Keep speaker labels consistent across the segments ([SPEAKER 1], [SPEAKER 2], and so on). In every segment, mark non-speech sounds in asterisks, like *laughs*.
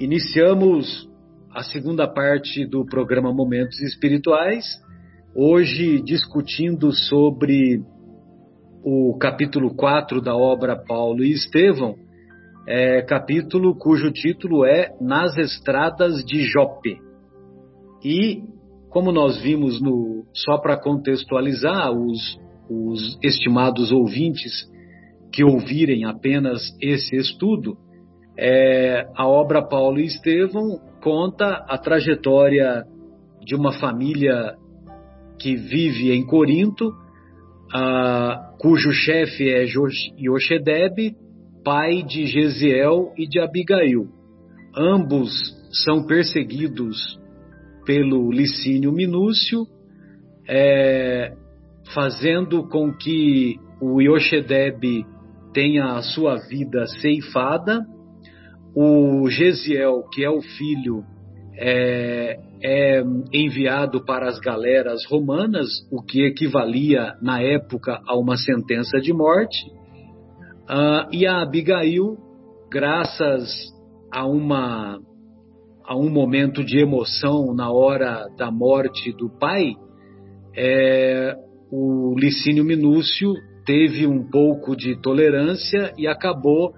[SPEAKER 1] Iniciamos a segunda parte do programa Momentos Espirituais, hoje discutindo sobre o capítulo 4 da obra Paulo e Estevão, é, capítulo cujo título é Nas Estradas de Jope. E, como nós vimos no. Só para contextualizar os, os estimados ouvintes que ouvirem apenas esse estudo, é, a obra Paulo e Estevão conta a trajetória de uma família que vive em Corinto, a, cujo chefe é Yoshedeb, pai de Gesiel e de Abigail. Ambos são perseguidos pelo Licínio Minúcio, é, fazendo com que o Yoshedeb tenha a sua vida ceifada o Gesiel, que é o filho, é, é, enviado para as galeras romanas, o que equivalia na época a uma sentença de morte. Uh, e a Abigail, graças a uma a um momento de emoção na hora da morte do pai, é, o Licínio Minúcio teve um pouco de tolerância e acabou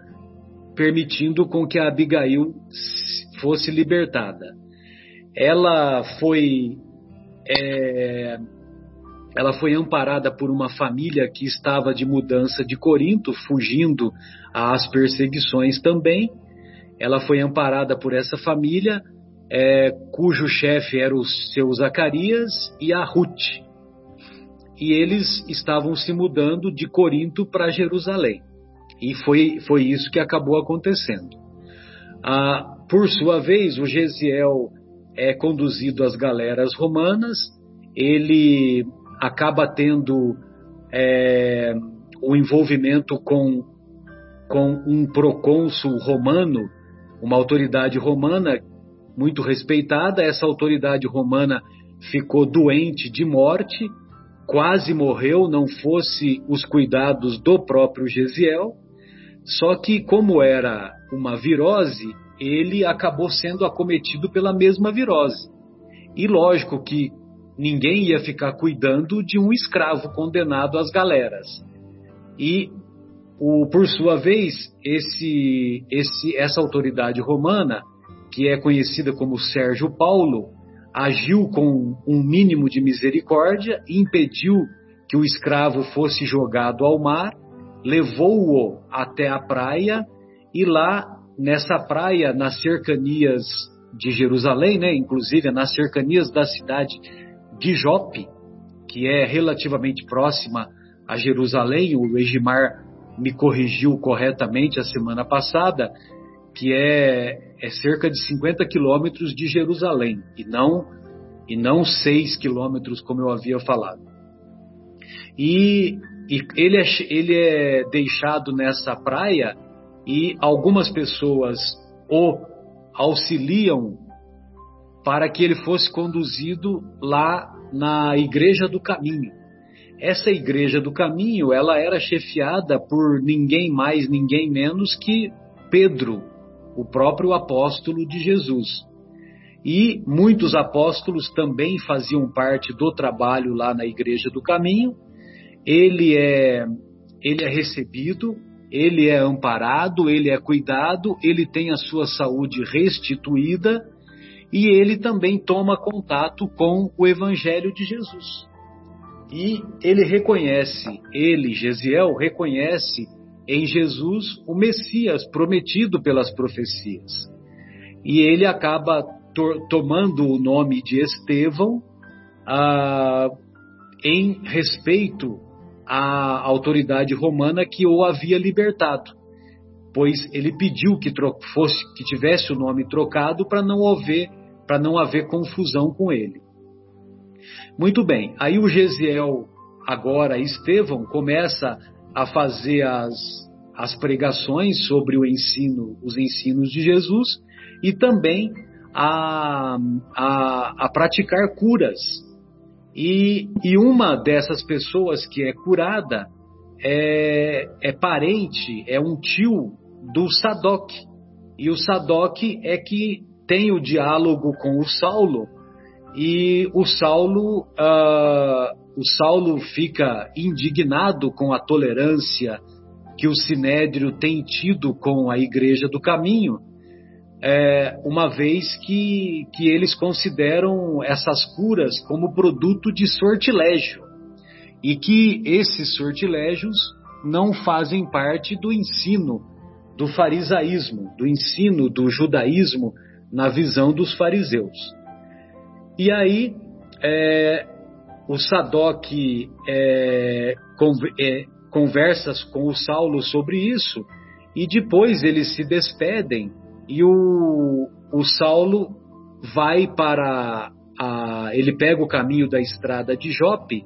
[SPEAKER 1] permitindo com que a Abigail fosse libertada. Ela foi é, ela foi amparada por uma família que estava de mudança de Corinto, fugindo às perseguições também. Ela foi amparada por essa família, é, cujo chefe era o seu Zacarias e a Ruth. E eles estavam se mudando de Corinto para Jerusalém. E foi, foi isso que acabou acontecendo. Ah, por sua vez, o Gesiel é conduzido às galeras romanas, ele acaba tendo é, o envolvimento com, com um procônsul romano, uma autoridade romana muito respeitada. Essa autoridade romana ficou doente de morte, quase morreu, não fosse os cuidados do próprio Gesiel. Só que, como era uma virose, ele acabou sendo acometido pela mesma virose. E lógico que ninguém ia ficar cuidando de um escravo condenado às galeras. E, o, por sua vez, esse, esse, essa autoridade romana, que é conhecida como Sérgio Paulo, agiu com um mínimo de misericórdia impediu que o escravo fosse jogado ao mar levou-o até a praia e lá nessa praia, nas cercanias de Jerusalém, né, inclusive nas cercanias da cidade de Jope, que é relativamente próxima a Jerusalém, o Egimar me corrigiu corretamente a semana passada, que é, é cerca de 50 quilômetros de Jerusalém e não e não 6 quilômetros como eu havia falado. E e ele é, ele é deixado nessa praia e algumas pessoas o auxiliam para que ele fosse conduzido lá na Igreja do Caminho. Essa Igreja do Caminho, ela era chefiada por ninguém mais, ninguém menos que Pedro, o próprio apóstolo de Jesus. E muitos apóstolos também faziam parte do trabalho lá na Igreja do Caminho, ele é, ele é recebido, ele é amparado, ele é cuidado, ele tem a sua saúde restituída e ele também toma contato com o Evangelho de Jesus. E ele reconhece, ele, Gesiel, reconhece em Jesus o Messias prometido pelas profecias. E ele acaba to tomando o nome de Estevão ah, em respeito a autoridade romana que o havia libertado, pois ele pediu que fosse que tivesse o nome trocado para não haver para não haver confusão com ele. Muito bem, aí o Gesiel, agora Estevão, começa a fazer as, as pregações sobre o ensino, os ensinos de Jesus e também a, a, a praticar curas e, e uma dessas pessoas que é curada é, é parente, é um tio do Sadoc. E o Sadoc é que tem o diálogo com o Saulo e o Saulo, uh, o Saulo fica indignado com a tolerância que o Sinédrio tem tido com a Igreja do Caminho, é, uma vez que, que eles consideram essas curas como produto de sortilégio e que esses sortilégios não fazem parte do ensino do farisaísmo, do ensino do judaísmo na visão dos fariseus. E aí é, o Sadoc é, é, conversas com o Saulo sobre isso e depois eles se despedem e o, o Saulo vai para a, ele pega o caminho da estrada de Jope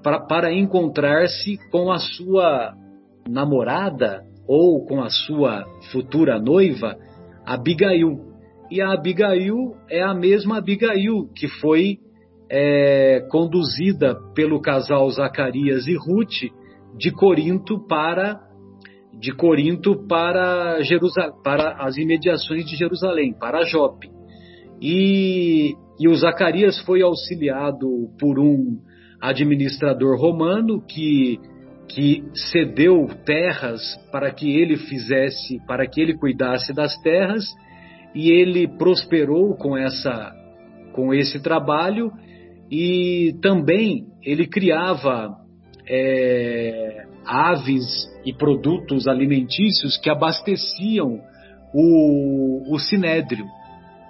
[SPEAKER 1] para, para encontrar-se com a sua namorada ou com a sua futura noiva, Abigail. E a Abigail é a mesma Abigail que foi é, conduzida pelo casal Zacarias e Ruth de Corinto para de Corinto para, para as imediações de Jerusalém, para Jope. E, e o Zacarias foi auxiliado por um administrador romano que, que cedeu terras para que ele fizesse, para que ele cuidasse das terras, e ele prosperou com essa com esse trabalho e também ele criava é, aves e produtos alimentícios que abasteciam o, o sinédrio.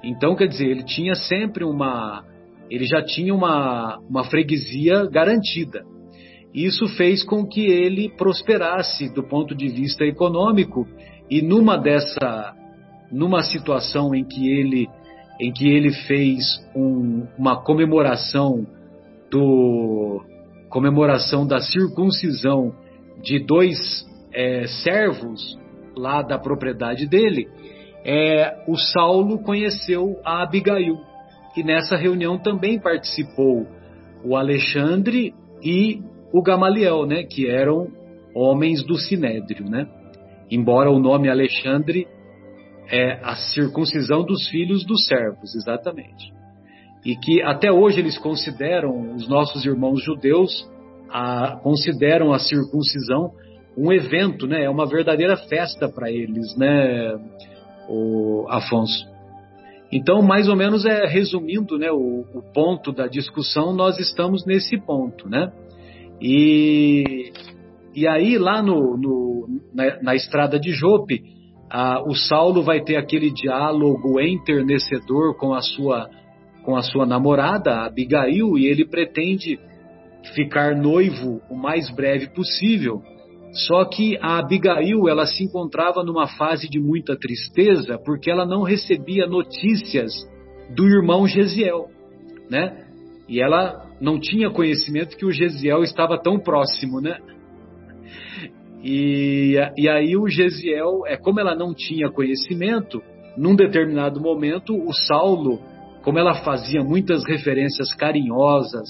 [SPEAKER 1] Então, quer dizer, ele tinha sempre uma. Ele já tinha uma, uma freguesia garantida. Isso fez com que ele prosperasse do ponto de vista econômico e numa dessa numa situação em que ele em que ele fez um, uma comemoração do comemoração da circuncisão de dois é, servos lá da propriedade dele, é, o Saulo conheceu a Abigail. E nessa reunião também participou o Alexandre e o Gamaliel, né, que eram homens do Sinédrio, né? Embora o nome Alexandre é a circuncisão dos filhos dos servos, exatamente e que até hoje eles consideram, os nossos irmãos judeus, a, consideram a circuncisão um evento, né? É uma verdadeira festa para eles, né, o Afonso? Então, mais ou menos é resumindo, né, o, o ponto da discussão, nós estamos nesse ponto, né? E, e aí lá no, no na, na, estrada de Jope, a, o Saulo vai ter aquele diálogo enternecedor com a sua com a sua namorada, Abigail, e ele pretende ficar noivo o mais breve possível. Só que a Abigail, ela se encontrava numa fase de muita tristeza porque ela não recebia notícias do irmão Gesiel, né? E ela não tinha conhecimento que o Gesiel estava tão próximo, né? E, e aí o Gesiel, é como ela não tinha conhecimento, num determinado momento o Saulo como ela fazia muitas referências carinhosas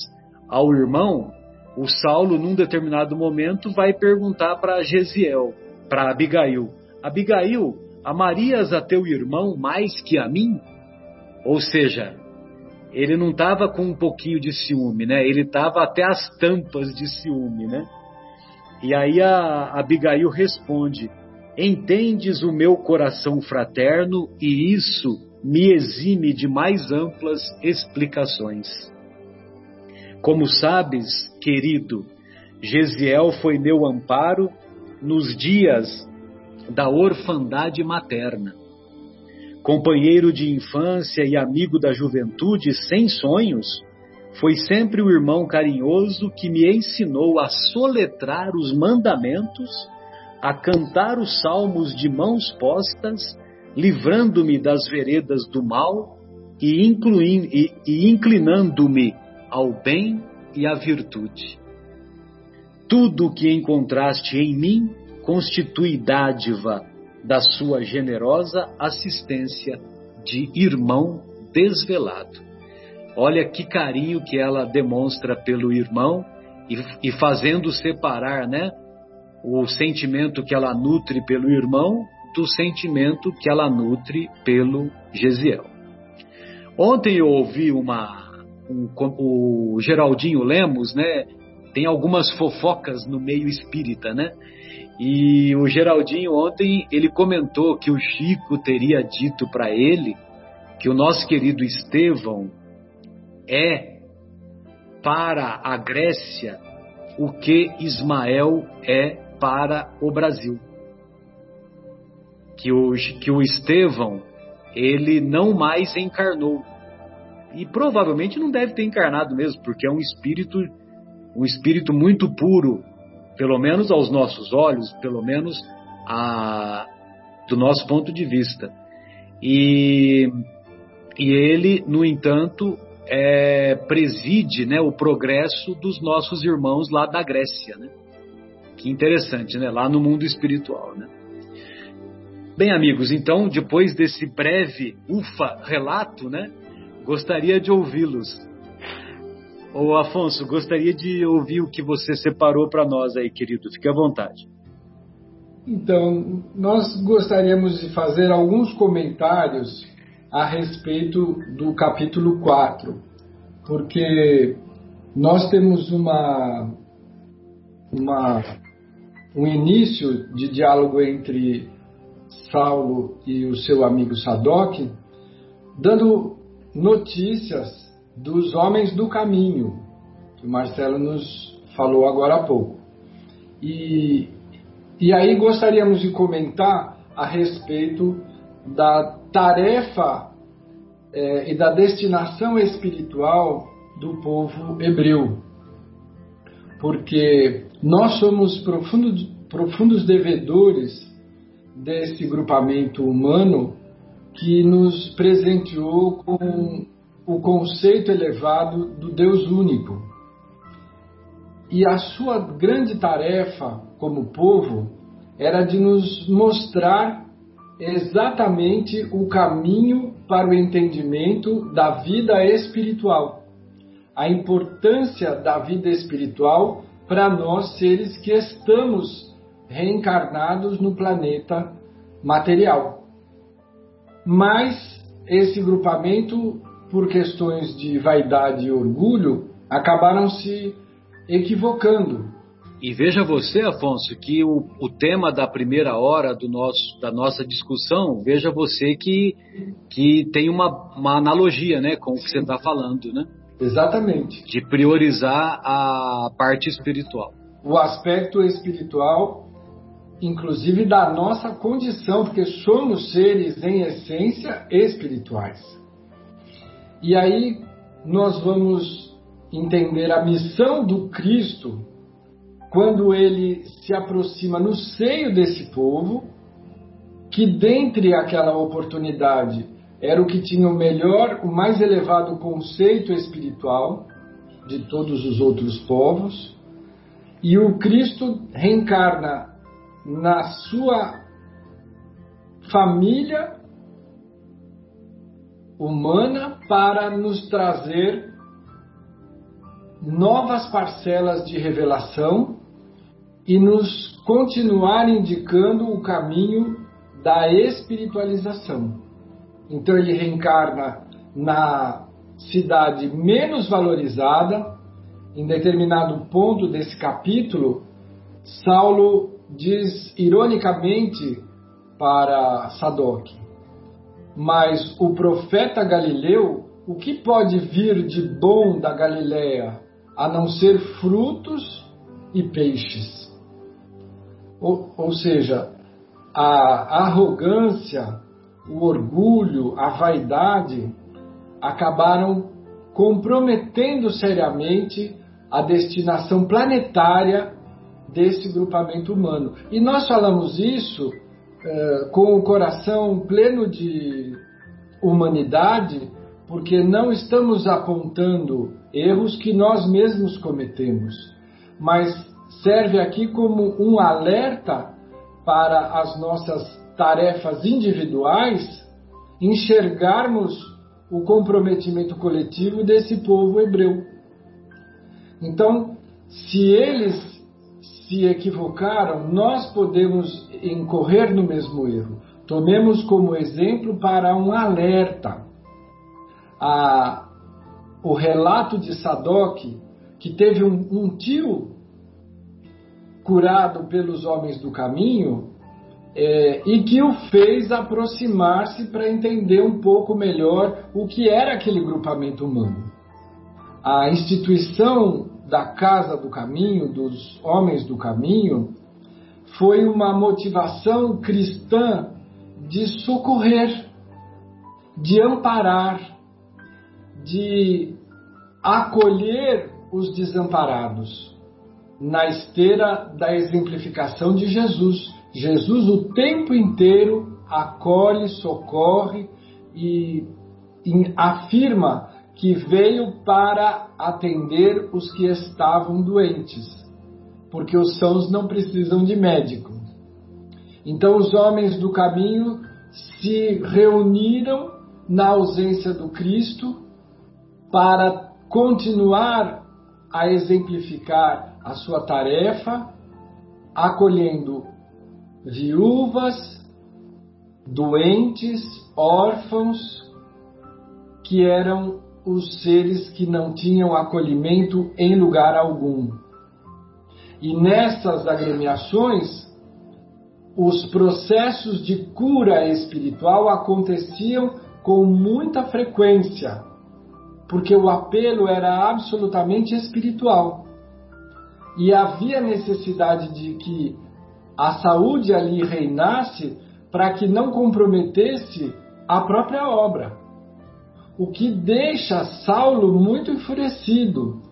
[SPEAKER 1] ao irmão, o Saulo, num determinado momento, vai perguntar para Gesiel, para Abigail: Abigail, amarias a teu irmão mais que a mim? Ou seja, ele não estava com um pouquinho de ciúme, né? Ele estava até as tampas de ciúme, né? E aí a Abigail responde: Entendes o meu coração fraterno e isso me exime de mais amplas explicações. Como sabes, querido, Gesiel foi meu amparo nos dias da orfandade materna. Companheiro de infância e amigo da juventude sem sonhos, foi sempre o irmão carinhoso que me ensinou a soletrar os mandamentos, a cantar os salmos de mãos postas livrando-me das veredas do mal e, e, e inclinando-me ao bem e à virtude. Tudo o que encontraste em mim constitui dádiva da sua generosa assistência de irmão desvelado. Olha que carinho que ela demonstra pelo irmão e, e fazendo separar, né, o sentimento que ela nutre pelo irmão quanto o sentimento que ela nutre pelo Gesiel. Ontem eu ouvi uma um, o Geraldinho Lemos, né? Tem algumas fofocas no meio espírita, né? E o Geraldinho ontem ele comentou que o Chico teria dito para ele que o nosso querido Estevão é para a Grécia o que Ismael é para o Brasil. Que o, que o Estevão, ele não mais encarnou. E provavelmente não deve ter encarnado mesmo, porque é um espírito, um espírito muito puro, pelo menos aos nossos olhos, pelo menos a, do nosso ponto de vista. E, e ele, no entanto, é, preside né, o progresso dos nossos irmãos lá da Grécia. Né? Que interessante, né? lá no mundo espiritual. Né? Bem, amigos, então, depois desse breve, ufa, relato, né, gostaria de ouvi-los. Ô Afonso, gostaria de ouvir o que você separou para nós aí, querido. Fique à vontade.
[SPEAKER 2] Então, nós gostaríamos de fazer alguns comentários a respeito do capítulo 4, porque nós temos uma, uma, um início de diálogo entre Saulo e o seu amigo Sadoc, dando notícias dos homens do caminho, que o Marcelo nos falou agora há pouco. E, e aí gostaríamos de comentar a respeito da tarefa é, e da destinação espiritual do povo hebreu. Porque nós somos profundos, profundos devedores desse grupamento humano que nos presenteou com o conceito elevado do Deus único. E a sua grande tarefa como povo era de nos mostrar exatamente o caminho para o entendimento da vida espiritual. A importância da vida espiritual para nós seres que estamos reencarnados no planeta material. Mas esse grupamento, por questões de vaidade e orgulho, acabaram se equivocando
[SPEAKER 1] e veja você, Afonso, que o, o tema da primeira hora do nosso, da nossa discussão, veja você que, que tem uma, uma analogia né, com o que você está falando, né?
[SPEAKER 2] Exatamente.
[SPEAKER 1] De priorizar a parte espiritual.
[SPEAKER 2] O aspecto espiritual, inclusive da nossa condição, porque somos seres em essência espirituais. E aí nós vamos entender a missão do Cristo quando ele se aproxima no seio desse povo, que dentre aquela oportunidade era o que tinha o melhor, o mais elevado conceito espiritual de todos os outros povos, e o Cristo reencarna na sua família humana para nos trazer novas parcelas de revelação e nos continuar indicando o caminho da espiritualização. Então ele reencarna na cidade menos valorizada. Em determinado ponto desse capítulo, Saulo diz ironicamente para Sadoc: Mas o profeta Galileu, o que pode vir de bom da Galiléia a não ser frutos e peixes? Ou, ou seja, a arrogância, o orgulho, a vaidade acabaram comprometendo seriamente a destinação planetária desse grupamento humano. E nós falamos isso eh, com o coração pleno de humanidade, porque não estamos apontando erros que nós mesmos cometemos, mas serve aqui como um alerta para as nossas tarefas individuais enxergarmos o comprometimento coletivo desse povo hebreu. Então, se eles se equivocaram, nós podemos incorrer no mesmo erro. Tomemos como exemplo para um alerta. A, o relato de Sadoc, que teve um, um tio curado pelos homens do caminho, é, e que o fez aproximar-se para entender um pouco melhor o que era aquele grupamento humano. A instituição da Casa do Caminho, dos Homens do Caminho, foi uma motivação cristã de socorrer, de amparar, de acolher os desamparados, na esteira da exemplificação de Jesus. Jesus o tempo inteiro acolhe, socorre e, afirma que veio para atender os que estavam doentes, porque os sãos não precisam de médico. Então os homens do caminho se reuniram na ausência do Cristo para continuar a exemplificar a sua tarefa, acolhendo viúvas, doentes, órfãos, que eram os seres que não tinham acolhimento em lugar algum. E nessas agremiações, os processos de cura espiritual aconteciam com muita frequência, porque o apelo era absolutamente espiritual. E havia necessidade de que a saúde ali reinasse para que não comprometesse a própria obra. O que deixa Saulo muito enfurecido,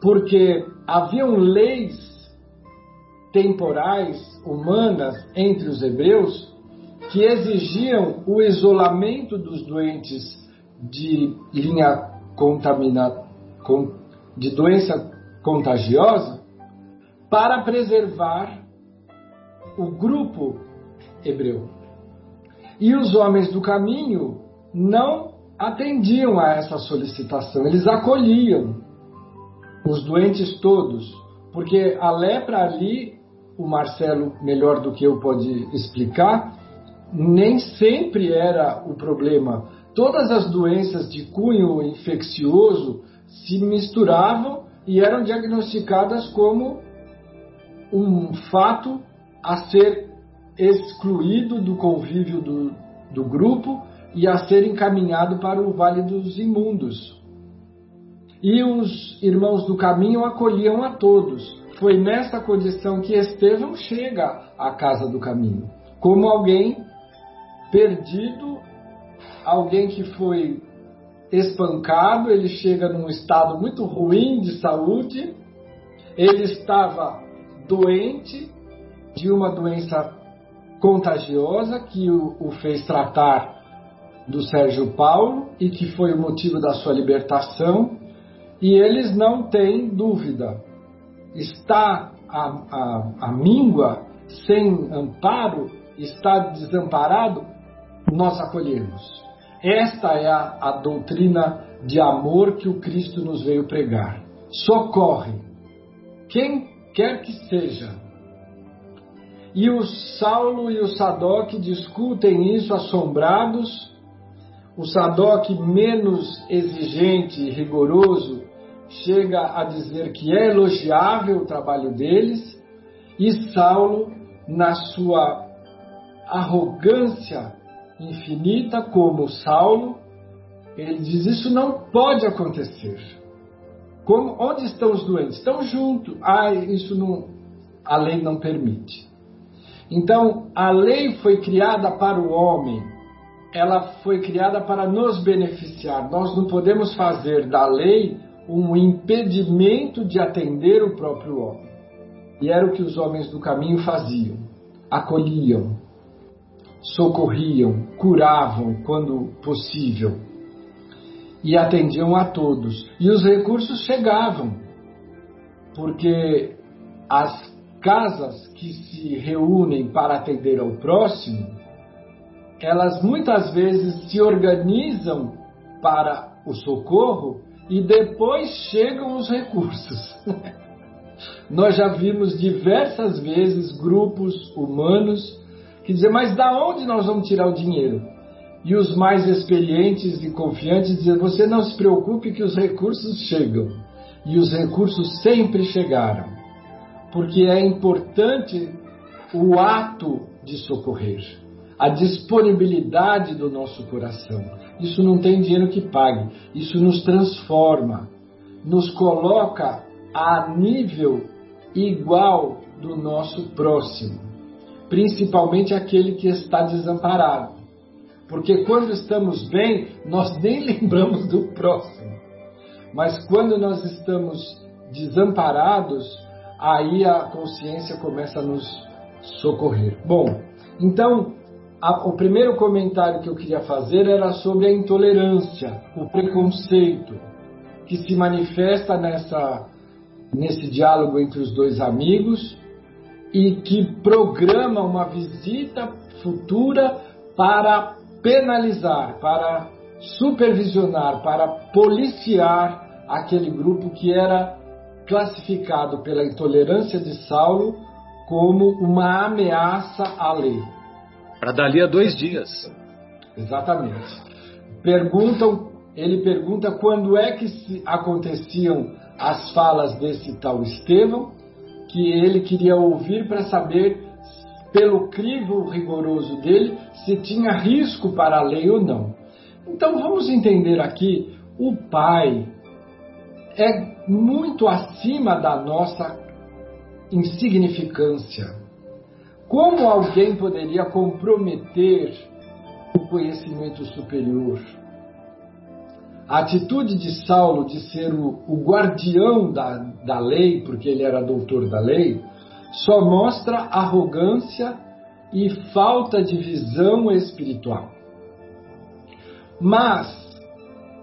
[SPEAKER 2] porque haviam leis temporais, humanas, entre os hebreus, que exigiam o isolamento dos doentes de linha contaminada, de doença contagiosa, para preservar o grupo hebreu. E os homens do caminho não atendiam a essa solicitação, eles acolhiam os doentes todos, porque a lepra ali, o Marcelo, melhor do que eu, pode explicar, nem sempre era o problema. Todas as doenças de cunho infeccioso se misturavam e eram diagnosticadas como um fato a ser excluído do convívio do, do grupo e a ser encaminhado para o vale dos imundos. E os irmãos do caminho acolhiam a todos. Foi nessa condição que Estevão chega à casa do caminho, como alguém perdido, alguém que foi espancado, ele chega num estado muito ruim de saúde, ele estava doente, de uma doença contagiosa que o, o fez tratar do Sérgio Paulo e que foi o motivo da sua libertação. E eles não têm dúvida. Está a, a, a míngua sem amparo, está desamparado, nós acolhemos. Esta é a, a doutrina de amor que o Cristo nos veio pregar. Socorre quem quer que seja e o Saulo e o Sadoc discutem isso assombrados. O Sadoc, menos exigente e rigoroso, chega a dizer que é elogiável o trabalho deles, e Saulo, na sua arrogância infinita, como Saulo, ele diz: Isso não pode acontecer. Como, onde estão os doentes? Estão juntos. Ah, isso não, a lei não permite. Então, a lei foi criada para o homem, ela foi criada para nos beneficiar. Nós não podemos fazer da lei um impedimento de atender o próprio homem. E era o que os homens do caminho faziam: acolhiam, socorriam, curavam quando possível e atendiam a todos. E os recursos chegavam, porque as casas que se reúnem para atender ao próximo, elas muitas vezes se organizam para o socorro e depois chegam os recursos. *laughs* Nós já vimos diversas vezes grupos humanos que dizem, mas da onde nós vamos tirar o dinheiro? E os mais experientes e confiantes dizem, você não se preocupe que os recursos chegam. E os recursos sempre chegaram. Porque é importante o ato de socorrer, a disponibilidade do nosso coração. Isso não tem dinheiro que pague, isso nos transforma, nos coloca a nível igual do nosso próximo, principalmente aquele que está desamparado. Porque quando estamos bem, nós nem *laughs* lembramos do próximo. Mas quando nós estamos desamparados, aí a consciência começa a nos socorrer. Bom, então a, o primeiro comentário que eu queria fazer era sobre a intolerância, o preconceito que se manifesta nessa nesse diálogo entre os dois amigos e que programa uma visita futura para penalizar, para supervisionar, para policiar aquele grupo que era classificado pela intolerância de Saulo como uma ameaça à lei.
[SPEAKER 1] Para dali a dois dias.
[SPEAKER 2] Exatamente. Perguntam, ele pergunta quando é que aconteciam as falas desse tal Estevão, que ele queria ouvir para saber, pelo crivo rigoroso dele, se tinha risco para a lei ou não. Então vamos entender aqui: o pai é muito acima da nossa insignificância. Como alguém poderia comprometer o conhecimento superior? A atitude de Saulo de ser o, o guardião da, da lei, porque ele era doutor da lei, só mostra arrogância e falta de visão espiritual. Mas,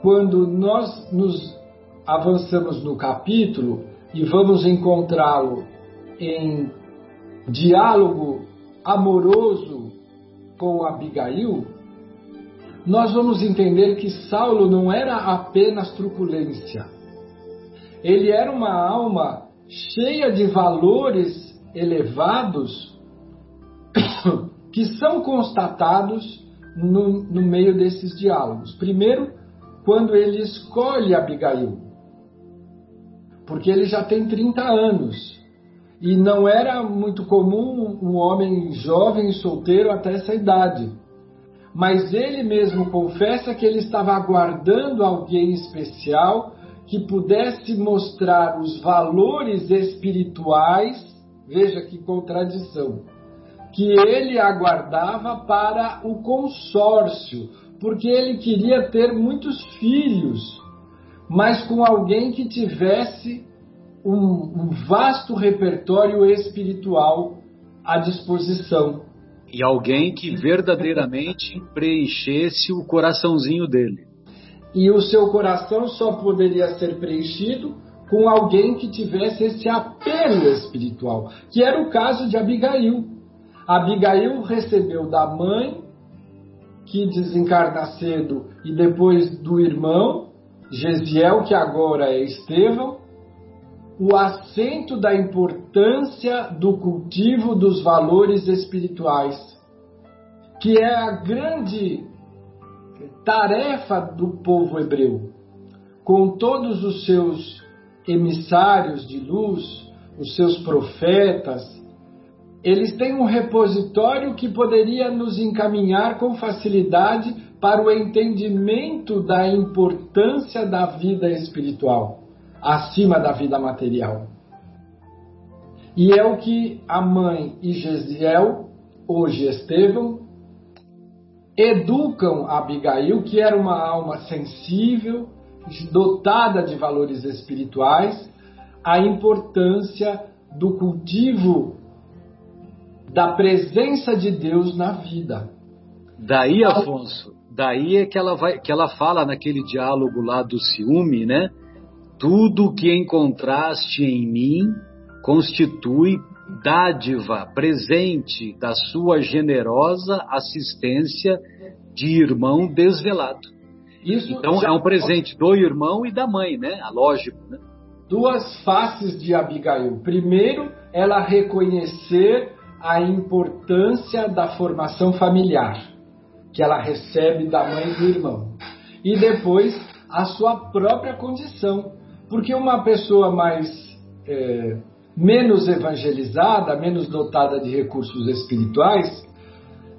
[SPEAKER 2] quando nós nos avançamos no capítulo e vamos encontrá-lo em diálogo amoroso com Abigail, nós vamos entender que Saulo não era apenas truculência. Ele era uma alma cheia de valores elevados *coughs* que são constatados no, no meio desses diálogos. Primeiro, quando ele escolhe Abigail, porque ele já tem 30 anos. E não era muito comum um homem jovem e solteiro até essa idade. Mas ele mesmo confessa que ele estava aguardando alguém especial que pudesse mostrar os valores espirituais, veja que contradição, que ele aguardava para o consórcio, porque ele queria ter muitos filhos, mas com alguém que tivesse um, um vasto repertório espiritual à disposição
[SPEAKER 1] e alguém que verdadeiramente preenchesse o coraçãozinho dele.
[SPEAKER 2] E o seu coração só poderia ser preenchido com alguém que tivesse esse apelo espiritual, que era o caso de Abigail. Abigail recebeu da mãe, que desencarna cedo, e depois do irmão, Gesiel, que agora é Estevão, o acento da importância do cultivo dos valores espirituais, que é a grande tarefa do povo hebreu, com todos os seus emissários de luz, os seus profetas, eles têm um repositório que poderia nos encaminhar com facilidade para o entendimento da importância da vida espiritual acima da vida material. E é o que a mãe e Gesiel, hoje Estevão, educam Abigail, que era uma alma sensível, dotada de valores espirituais, a importância do cultivo da presença de Deus na vida.
[SPEAKER 1] Daí, Afonso, daí é que ela vai, que ela fala naquele diálogo lá do ciúme, né? Tudo que encontraste em mim constitui dádiva, presente da sua generosa assistência de irmão desvelado. Isso então já... é um presente do irmão e da mãe, né? Lógico, né?
[SPEAKER 2] duas faces de Abigail. Primeiro, ela reconhecer a importância da formação familiar que ela recebe da mãe e do irmão. E depois, a sua própria condição. Porque uma pessoa mais é, menos evangelizada, menos dotada de recursos espirituais,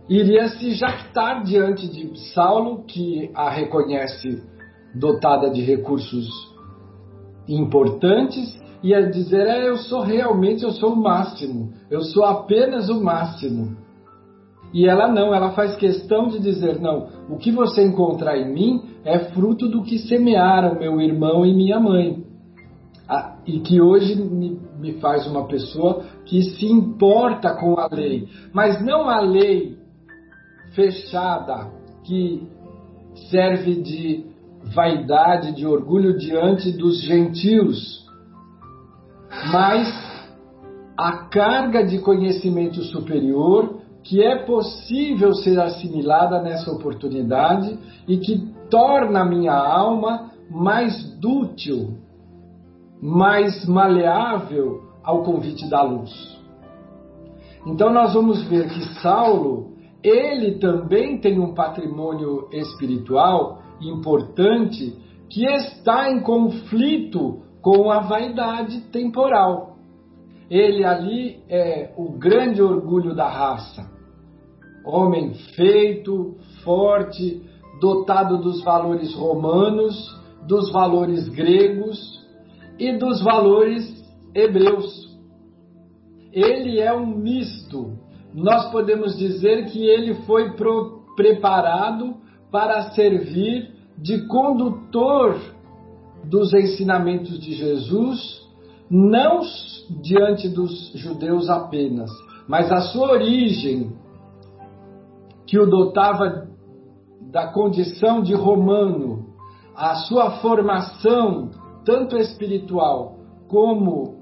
[SPEAKER 2] iria se jactar diante de Saulo, que a reconhece dotada de recursos importantes, ia dizer: é, eu sou realmente, eu sou o máximo, eu sou apenas o máximo. E ela não, ela faz questão de dizer: não, o que você encontrar em mim é fruto do que semearam meu irmão e minha mãe. Ah, e que hoje me, me faz uma pessoa que se importa com a lei, mas não a lei fechada que serve de vaidade, de orgulho diante dos gentios, mas a carga de conhecimento superior que é possível ser assimilada nessa oportunidade e que torna a minha alma mais dútil, mais maleável ao convite da luz. Então nós vamos ver que Saulo, ele também tem um patrimônio espiritual importante que está em conflito com a vaidade temporal. Ele ali é o grande orgulho da raça homem feito, forte, dotado dos valores romanos, dos valores gregos e dos valores hebreus. Ele é um misto. Nós podemos dizer que ele foi preparado para servir de condutor dos ensinamentos de Jesus, não diante dos judeus apenas, mas a sua origem que o dotava da condição de romano, a sua formação, tanto espiritual como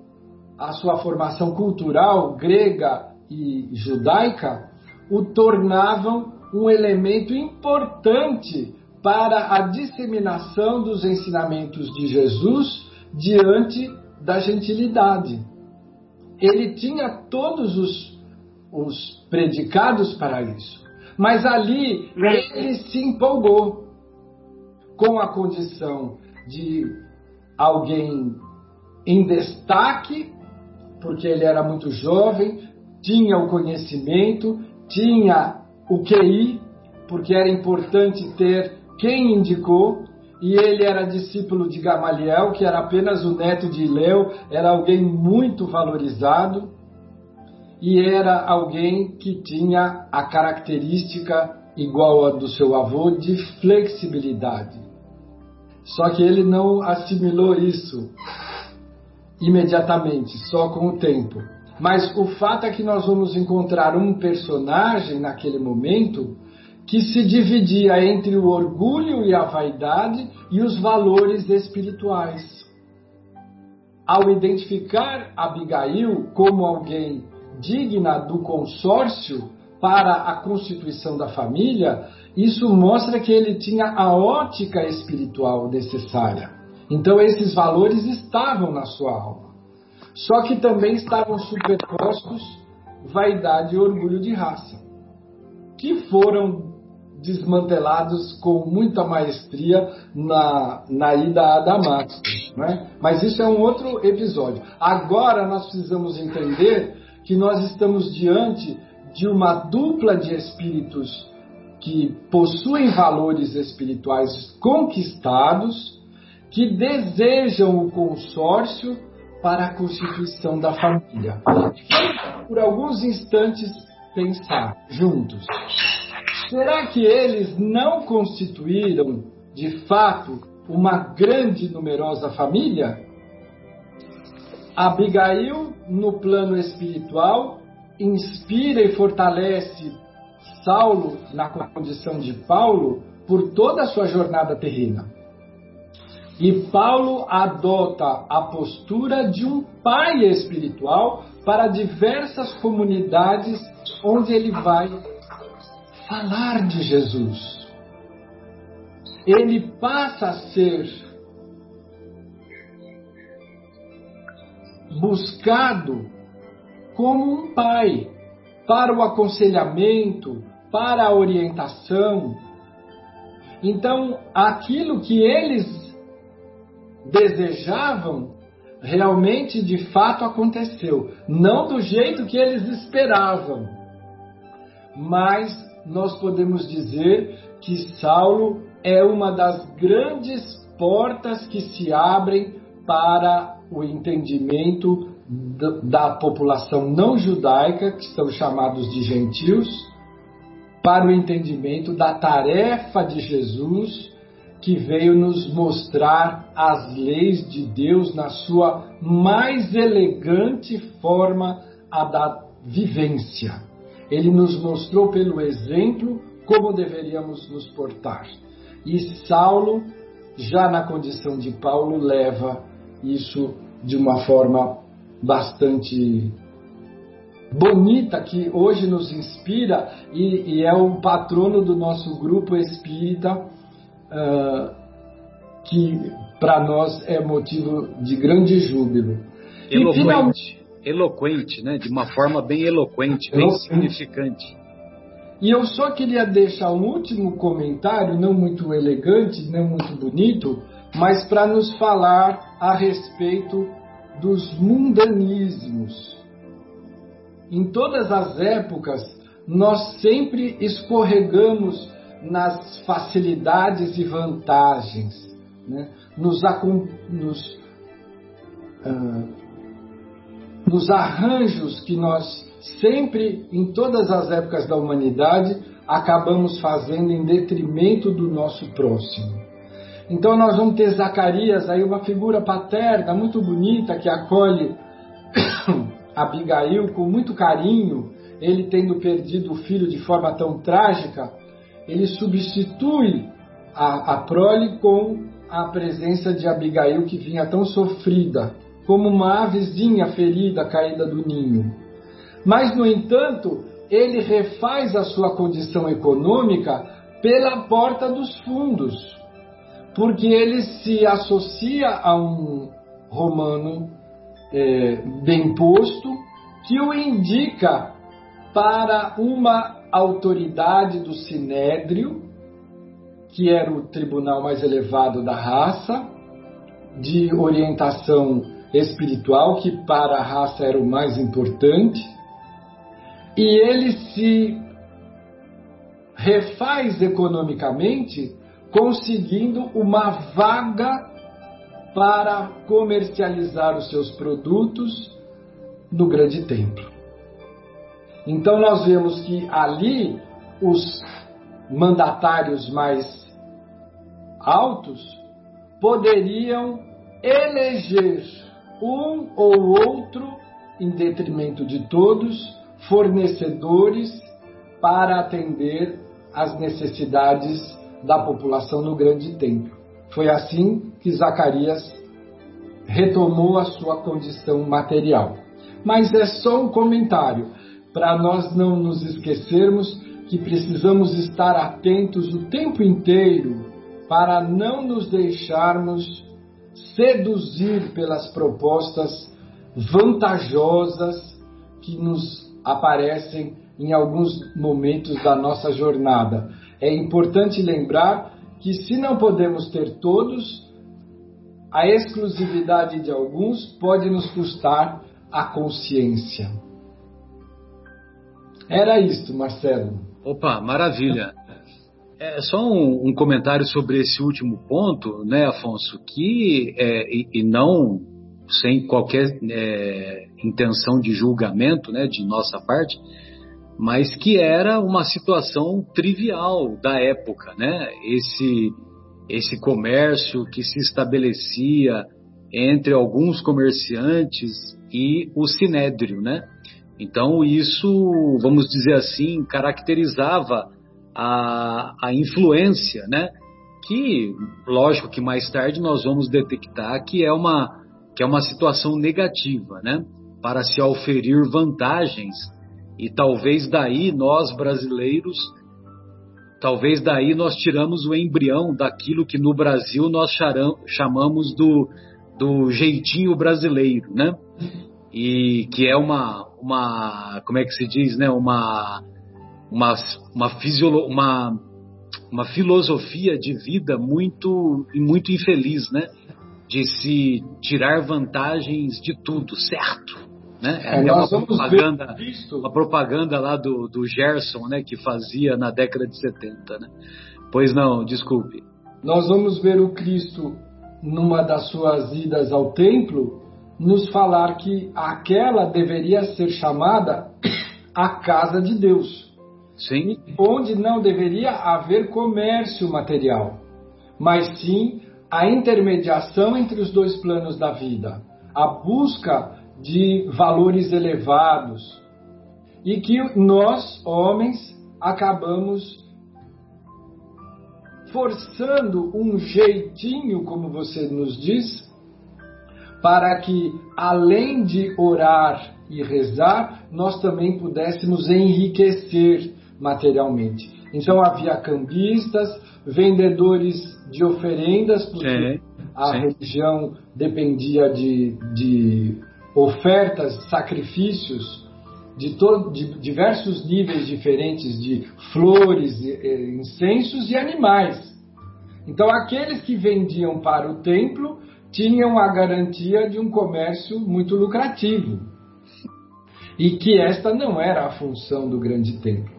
[SPEAKER 2] a sua formação cultural grega e judaica, o tornavam um elemento importante para a disseminação dos ensinamentos de Jesus diante da gentilidade. Ele tinha todos os, os predicados para isso. Mas ali ele se empolgou com a condição de alguém em destaque, porque ele era muito jovem, tinha o conhecimento, tinha o QI, porque era importante ter quem indicou, e ele era discípulo de Gamaliel, que era apenas o neto de Leu, era alguém muito valorizado e era alguém que tinha a característica igual a do seu avô de flexibilidade. Só que ele não assimilou isso imediatamente, só com o tempo. Mas o fato é que nós vamos encontrar um personagem naquele momento que se dividia entre o orgulho e a vaidade e os valores espirituais. Ao identificar Abigail como alguém digna do consórcio para a constituição da família, isso mostra que ele tinha a ótica espiritual necessária. Então, esses valores estavam na sua alma. Só que também estavam superpostos vaidade e orgulho de raça, que foram desmantelados com muita maestria na, na ida a Damasco. Né? Mas isso é um outro episódio. Agora nós precisamos entender que nós estamos diante de uma dupla de espíritos que possuem valores espirituais conquistados, que desejam o consórcio para a constituição da família. Por alguns instantes, pensar juntos. Será que eles não constituíram, de fato, uma grande e numerosa família? Abigail, no plano espiritual, inspira e fortalece Saulo na condição de Paulo por toda a sua jornada terrena. E Paulo adota a postura de um pai espiritual para diversas comunidades onde ele vai falar de Jesus. Ele passa a ser buscado como um pai para o aconselhamento, para a orientação. Então, aquilo que eles desejavam realmente de fato aconteceu, não do jeito que eles esperavam. Mas nós podemos dizer que Saulo é uma das grandes portas que se abrem para o entendimento da população não judaica, que são chamados de gentios, para o entendimento da tarefa de Jesus, que veio nos mostrar as leis de Deus na sua mais elegante forma, a da vivência. Ele nos mostrou pelo exemplo como deveríamos nos portar. E Saulo, já na condição de Paulo, leva isso de uma forma bastante bonita que hoje nos inspira e, e é o patrono do nosso grupo espírita uh, que para nós é motivo de grande júbilo.
[SPEAKER 1] Eloquente, eloquente, né? De uma forma bem eloquente, bem eloquente. significante.
[SPEAKER 2] E eu só queria deixar um último comentário, não muito elegante, não muito bonito, mas para nos falar a respeito dos mundanismos. Em todas as épocas, nós sempre escorregamos nas facilidades e vantagens, né? nos, nos, uh, nos arranjos que nós sempre, em todas as épocas da humanidade, acabamos fazendo em detrimento do nosso próximo. Então nós vamos ter Zacarias, aí uma figura paterna muito bonita que acolhe *coughs* Abigail com muito carinho, ele tendo perdido o filho de forma tão trágica, ele substitui a, a prole com a presença de Abigail que vinha tão sofrida, como uma avezinha ferida caída do ninho. Mas, no entanto, ele refaz a sua condição econômica pela porta dos fundos porque ele se associa a um romano é, bem posto que o indica para uma autoridade do Sinédrio, que era o tribunal mais elevado da raça, de orientação espiritual, que para a raça era o mais importante, e ele se refaz economicamente conseguindo uma vaga para comercializar os seus produtos no grande templo. Então nós vemos que ali os mandatários mais altos poderiam eleger um ou outro, em detrimento de todos, fornecedores para atender às necessidades da população no grande templo. Foi assim que Zacarias retomou a sua condição material. Mas é só um comentário para nós não nos esquecermos que precisamos estar atentos o tempo inteiro para não nos deixarmos seduzir pelas propostas vantajosas que nos aparecem em alguns momentos da nossa jornada. É importante lembrar que, se não podemos ter todos, a exclusividade de alguns pode nos custar a consciência. Era isto, Marcelo.
[SPEAKER 1] Opa, maravilha. É só um, um comentário sobre esse último ponto, né, Afonso, que é, e, e, não sem qualquer é, intenção de julgamento, né, de nossa parte, mas que era uma situação trivial da época, né? Esse esse comércio que se estabelecia entre alguns comerciantes e o sinédrio, né? Então isso, vamos dizer assim, caracterizava a, a influência, né? Que, lógico que mais tarde nós vamos detectar que é uma que é uma situação negativa, né? Para se auferir vantagens e talvez daí nós brasileiros, talvez daí nós tiramos o embrião daquilo que no Brasil nós chamamos do, do jeitinho brasileiro, né? e que é uma, uma como é que se diz, né? Uma uma uma, fisiolo, uma uma filosofia de vida muito muito infeliz, né? De se tirar vantagens de tudo, certo? Né? É, é uma propaganda, uma propaganda lá do, do Gerson, né? Que fazia na década de 70, né? Pois não, desculpe.
[SPEAKER 2] Nós vamos ver o Cristo numa das suas idas ao templo nos falar que aquela deveria ser chamada a casa de Deus.
[SPEAKER 1] Sim.
[SPEAKER 2] Onde não deveria haver comércio material, mas sim a intermediação entre os dois planos da vida, a busca de valores elevados e que nós, homens, acabamos forçando um jeitinho, como você nos diz, para que, além de orar e rezar, nós também pudéssemos enriquecer materialmente. Então havia cambistas, vendedores de oferendas, porque é, a sim. religião dependia de, de ofertas, sacrifícios de, de diversos níveis diferentes de flores, incensos e animais. Então aqueles que vendiam para o templo tinham a garantia de um comércio muito lucrativo. E que esta não era a função do grande templo.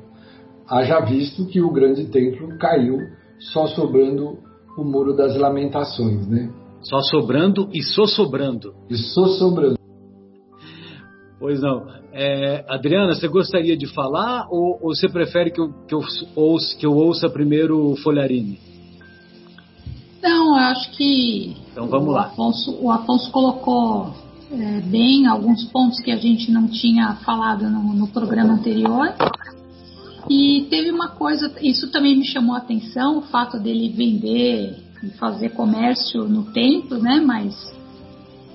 [SPEAKER 2] Haja visto que o grande templo caiu só sobrando o Muro das Lamentações, né?
[SPEAKER 1] Só sobrando e só sobrando.
[SPEAKER 2] E só sobrando.
[SPEAKER 1] Pois não. É, Adriana, você gostaria de falar ou, ou você prefere que eu, que, eu ouça, que eu ouça primeiro o Folharini?
[SPEAKER 3] Não, eu acho que
[SPEAKER 1] então, vamos
[SPEAKER 3] o,
[SPEAKER 1] lá.
[SPEAKER 3] Afonso, o Afonso colocou é, bem alguns pontos que a gente não tinha falado no, no programa anterior. E teve uma coisa, isso também me chamou a atenção, o fato dele vender e fazer comércio no templo, né? Mas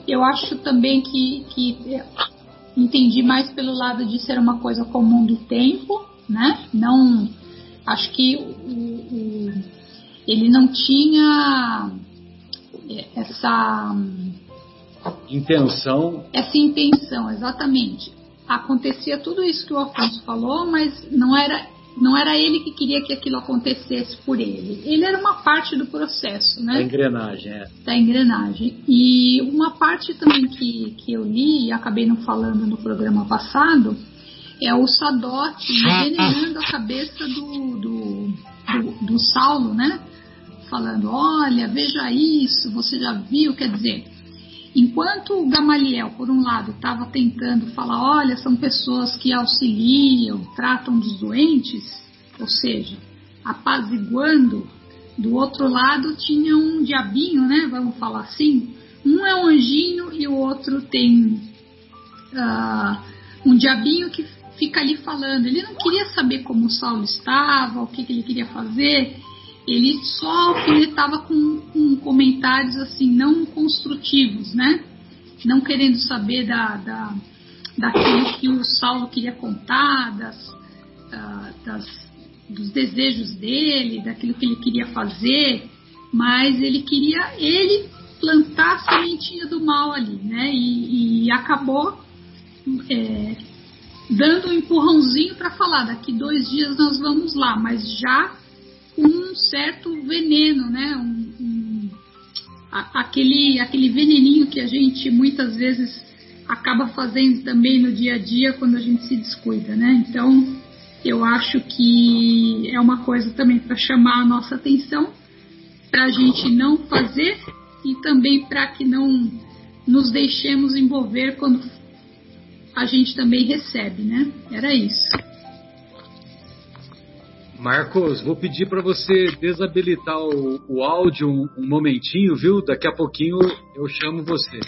[SPEAKER 3] eu acho também que, que entendi mais pelo lado de ser uma coisa comum do tempo, né? Não, acho que o, o, ele não tinha essa
[SPEAKER 1] intenção.
[SPEAKER 3] Essa intenção, exatamente. Acontecia tudo isso que o Afonso falou, mas não era não era ele que queria que aquilo acontecesse por ele. Ele era uma parte do processo, né?
[SPEAKER 1] Da engrenagem, é.
[SPEAKER 3] Da engrenagem. E uma parte também que, que eu li e acabei não falando no programa passado é o Sadote envenenando a cabeça do, do, do, do Saulo, né? Falando, olha, veja isso, você já viu, quer dizer, Enquanto o Gamaliel, por um lado, estava tentando falar: olha, são pessoas que auxiliam, tratam dos doentes, ou seja, apaziguando, do outro lado tinha um diabinho, né? Vamos falar assim. Um é um anjinho e o outro tem uh, um diabinho que fica ali falando. Ele não queria saber como o Saulo estava, o que, que ele queria fazer ele só alfinetava com, com comentários assim não construtivos, né? Não querendo saber da, da, daquilo que o Saulo queria contar, das, das, dos desejos dele, daquilo que ele queria fazer, mas ele queria ele plantar a sementinha do mal ali, né? E, e acabou é, dando um empurrãozinho para falar: daqui dois dias nós vamos lá, mas já um certo veneno, né? Um, um, a, aquele, aquele veneninho que a gente muitas vezes acaba fazendo também no dia a dia quando a gente se descuida, né? Então, eu acho que é uma coisa também para chamar a nossa atenção, para a gente não fazer e também para que não nos deixemos envolver quando a gente também recebe, né? Era isso.
[SPEAKER 1] Marcos, vou pedir para você desabilitar o, o áudio um, um, momentinho, viu? Daqui a pouquinho eu chamo você.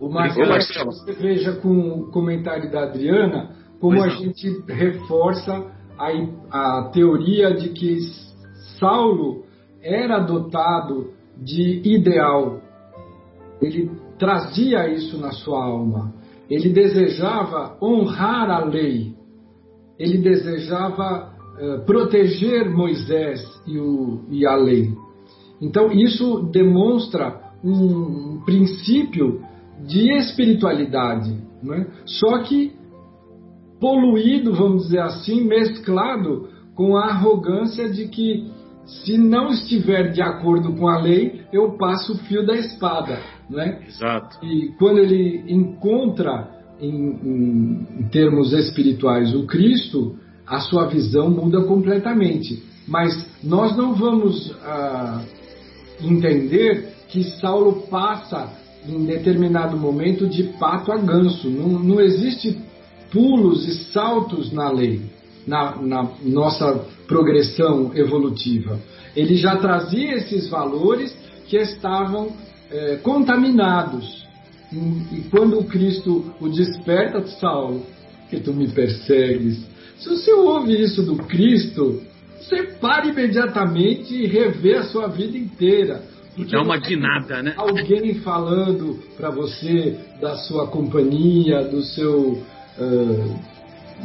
[SPEAKER 2] O Marcelo, você veja com o comentário da Adriana como a gente reforça a, a teoria de que Saulo era dotado de ideal. Ele trazia isso na sua alma. Ele desejava honrar a lei ele desejava uh, proteger Moisés e, o, e a lei. Então, isso demonstra um princípio de espiritualidade, né? só que poluído, vamos dizer assim, mesclado com a arrogância de que se não estiver de acordo com a lei, eu passo o fio da espada, né?
[SPEAKER 1] Exato.
[SPEAKER 2] E quando ele encontra em, em, em termos espirituais o Cristo, a sua visão muda completamente. Mas nós não vamos ah, entender que Saulo passa em determinado momento de pato a ganso. Não, não existe pulos e saltos na lei, na, na nossa progressão evolutiva. Ele já trazia esses valores que estavam é, contaminados. E, quando o Cristo o desperta, Saulo, que tu me persegues. Se você ouve isso do Cristo, você para imediatamente e revê a sua vida inteira.
[SPEAKER 1] Porque é uma guinada, né?
[SPEAKER 2] Alguém falando para você da sua companhia, do seu, uh,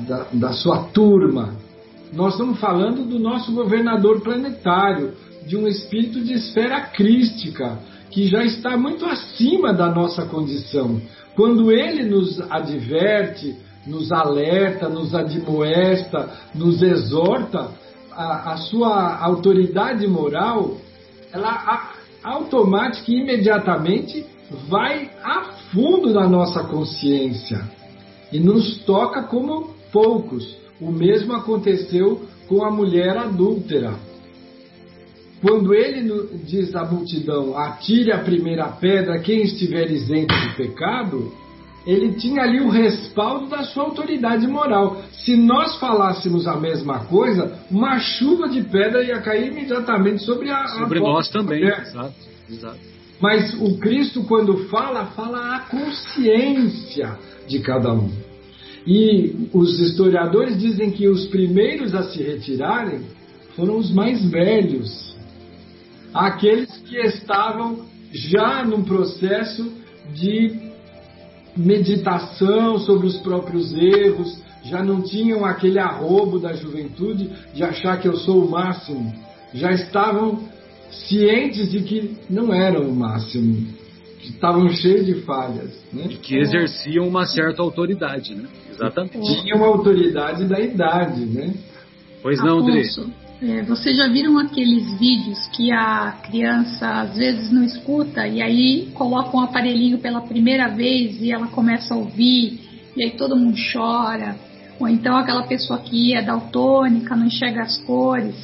[SPEAKER 2] da, da sua turma. Nós estamos falando do nosso governador planetário, de um espírito de esfera crística, que já está muito acima da nossa condição. Quando ele nos adverte, nos alerta, nos admoesta, nos exorta, a, a sua autoridade moral, ela a, automática e imediatamente vai a fundo da nossa consciência e nos toca como poucos. O mesmo aconteceu com a mulher adúltera. Quando ele diz à multidão: atire a primeira pedra quem estiver isento de pecado, ele tinha ali o respaldo da sua autoridade moral. Se nós falássemos a mesma coisa, uma chuva de pedra ia cair imediatamente sobre a
[SPEAKER 1] sobre a nós também. Exato, exato.
[SPEAKER 2] Mas o Cristo, quando fala, fala a consciência de cada um. E os historiadores dizem que os primeiros a se retirarem foram os mais velhos, aqueles que estavam já num processo de meditação sobre os próprios erros, já não tinham aquele arrobo da juventude de achar que eu sou o máximo, já estavam cientes de que não eram o máximo, que estavam cheios de falhas. Né?
[SPEAKER 1] E que exerciam uma certa autoridade, né? Exatamente.
[SPEAKER 2] Tinham a autoridade da idade, né?
[SPEAKER 1] Pois não, André.
[SPEAKER 3] É, vocês já viram aqueles vídeos que a criança às vezes não escuta e aí coloca um aparelhinho pela primeira vez e ela começa a ouvir e aí todo mundo chora? Ou então aquela pessoa que é daltônica, não enxerga as cores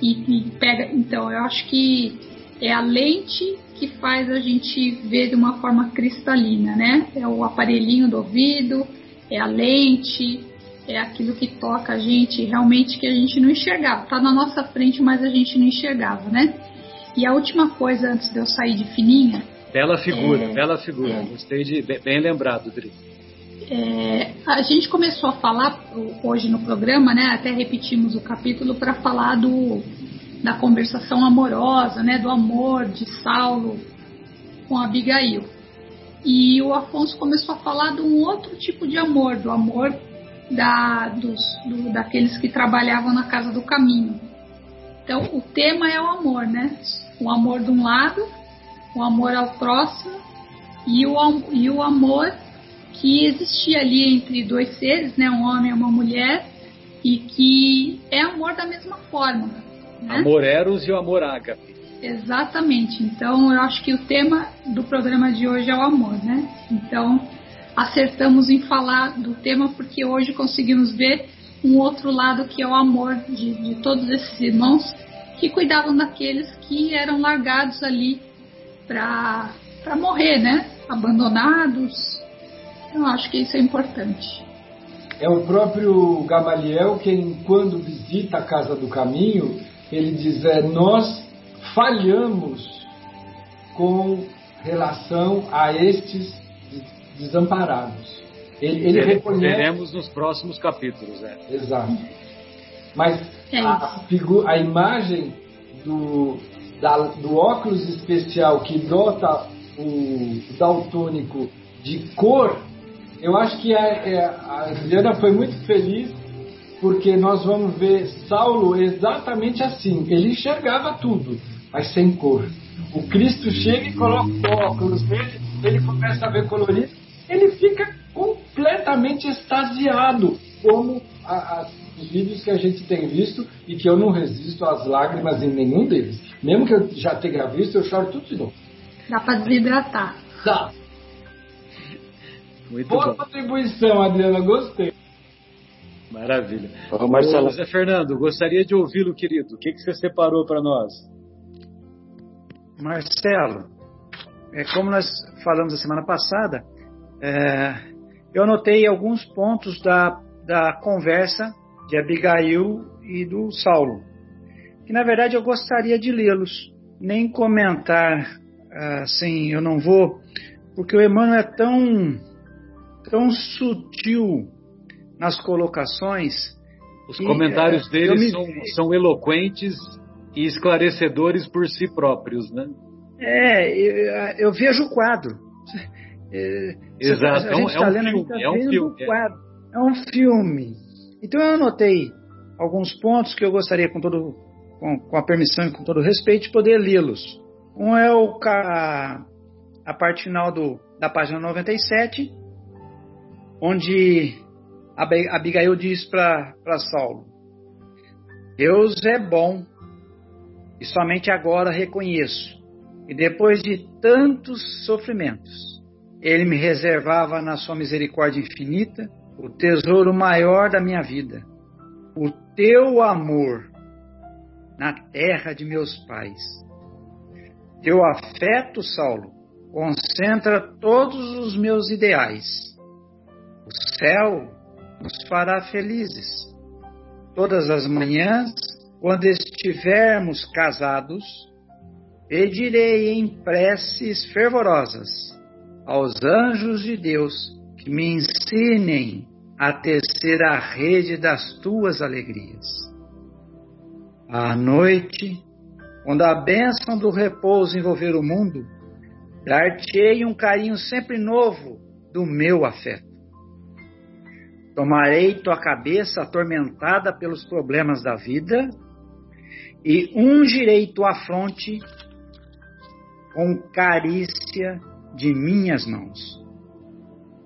[SPEAKER 3] e, e pega. Então, eu acho que é a lente que faz a gente ver de uma forma cristalina, né? É o aparelhinho do ouvido, é a lente, é aquilo que toca a gente realmente que a gente não enxergava. Está na nossa frente, mas a gente não enxergava, né? E a última coisa antes de eu sair de fininha.
[SPEAKER 1] Bela figura, é, bela figura. É, Gostei de bem lembrado, Dri.
[SPEAKER 3] É, a gente começou a falar hoje no programa, né? Até repetimos o capítulo para falar do da conversação amorosa, né? Do amor de Saulo com Abigail. E o Afonso começou a falar de um outro tipo de amor, do amor da, dos, do, daqueles que trabalhavam na casa do caminho. Então, o tema é o amor, né? O amor de um lado, o amor ao próximo e o, e o amor que existia ali entre dois seres, né? Um homem e uma mulher, e que é amor da mesma forma. Né?
[SPEAKER 1] Amor eros e o amor ágape.
[SPEAKER 3] Exatamente. Então, eu acho que o tema do programa de hoje é o amor, né? Então, acertamos em falar do tema porque hoje conseguimos ver um outro lado que é o amor de, de todos esses irmãos que cuidavam daqueles que eram largados ali para morrer, né? Abandonados. Eu acho que isso é importante.
[SPEAKER 2] É o próprio Gamaliel quem, quando visita a casa do caminho, ele diz: é, Nós falhamos com relação a estes desamparados.
[SPEAKER 1] Ele, ele reconhece. Veremos nos próximos capítulos, né?
[SPEAKER 2] Exato. Mas é a, a imagem do, da, do óculos especial que dota o daltônico de cor, eu acho que a, é, a Juliana foi muito feliz porque nós vamos ver Saulo exatamente assim. Ele enxergava tudo, mas sem cor. O Cristo chega e coloca o óculos nele, ele começa a ver colorido, ele fica completamente extasiado, como a, a, os vídeos que a gente tem visto e que eu não resisto às lágrimas em nenhum deles. Mesmo que eu já tenha visto, eu choro tudo de novo.
[SPEAKER 3] Dá para desidratar.
[SPEAKER 2] Dá.
[SPEAKER 1] Muito
[SPEAKER 2] Boa
[SPEAKER 1] bom.
[SPEAKER 2] contribuição, Adriana, gostei.
[SPEAKER 1] Maravilha.
[SPEAKER 4] Ô, Marcelo.
[SPEAKER 1] Ô, Zé Fernando, gostaria de ouvi-lo, querido. O que, que você separou para nós?
[SPEAKER 5] Marcelo, é, como nós falamos a semana passada, é, eu anotei alguns pontos da, da conversa de Abigail e do Saulo, que na verdade eu gostaria de lê-los, nem comentar assim, eu não vou, porque o Emmanuel é tão, tão sutil nas colocações.
[SPEAKER 1] Os
[SPEAKER 5] que,
[SPEAKER 1] comentários
[SPEAKER 5] é,
[SPEAKER 1] dele
[SPEAKER 5] me-
[SPEAKER 1] são, são eloquentes e esclarecedores por si próprios, né?
[SPEAKER 5] É, eu, eu vejo o quadro. É,
[SPEAKER 1] Exato,
[SPEAKER 5] a
[SPEAKER 1] é um- é
[SPEAKER 5] tá lendo, a
[SPEAKER 1] filme,
[SPEAKER 5] tá
[SPEAKER 1] é um
[SPEAKER 5] vendo
[SPEAKER 1] filme, é.
[SPEAKER 5] quadro. É um filme. Então eu anotei alguns pontos que eu gostaria, com, todo, com, com a permissão e com todo respeito, de poder lê-los. Um é o, ca- a parte final do, da página 97, onde Abi- Abigail diz para Saulo: Deus é bom e somente agora reconheço. E depois de tantos sofrimentos, Ele me reservava na Sua misericórdia infinita o tesouro maior da minha vida, o Teu amor na terra de meus pais. Teu afeto, Saulo, concentra todos os meus ideais. O céu nos fará felizes. Todas as manhãs, quando estivermos casados, pedirei em preces fervorosas aos anjos de Deus que me ensinem a tecer a rede das tuas alegrias. À noite, quando a bênção do repouso envolver o mundo, dar-te-ei um carinho sempre novo do meu afeto. Tomarei tua cabeça atormentada pelos problemas da vida e ungirei tua fronte com carícia de minhas mãos.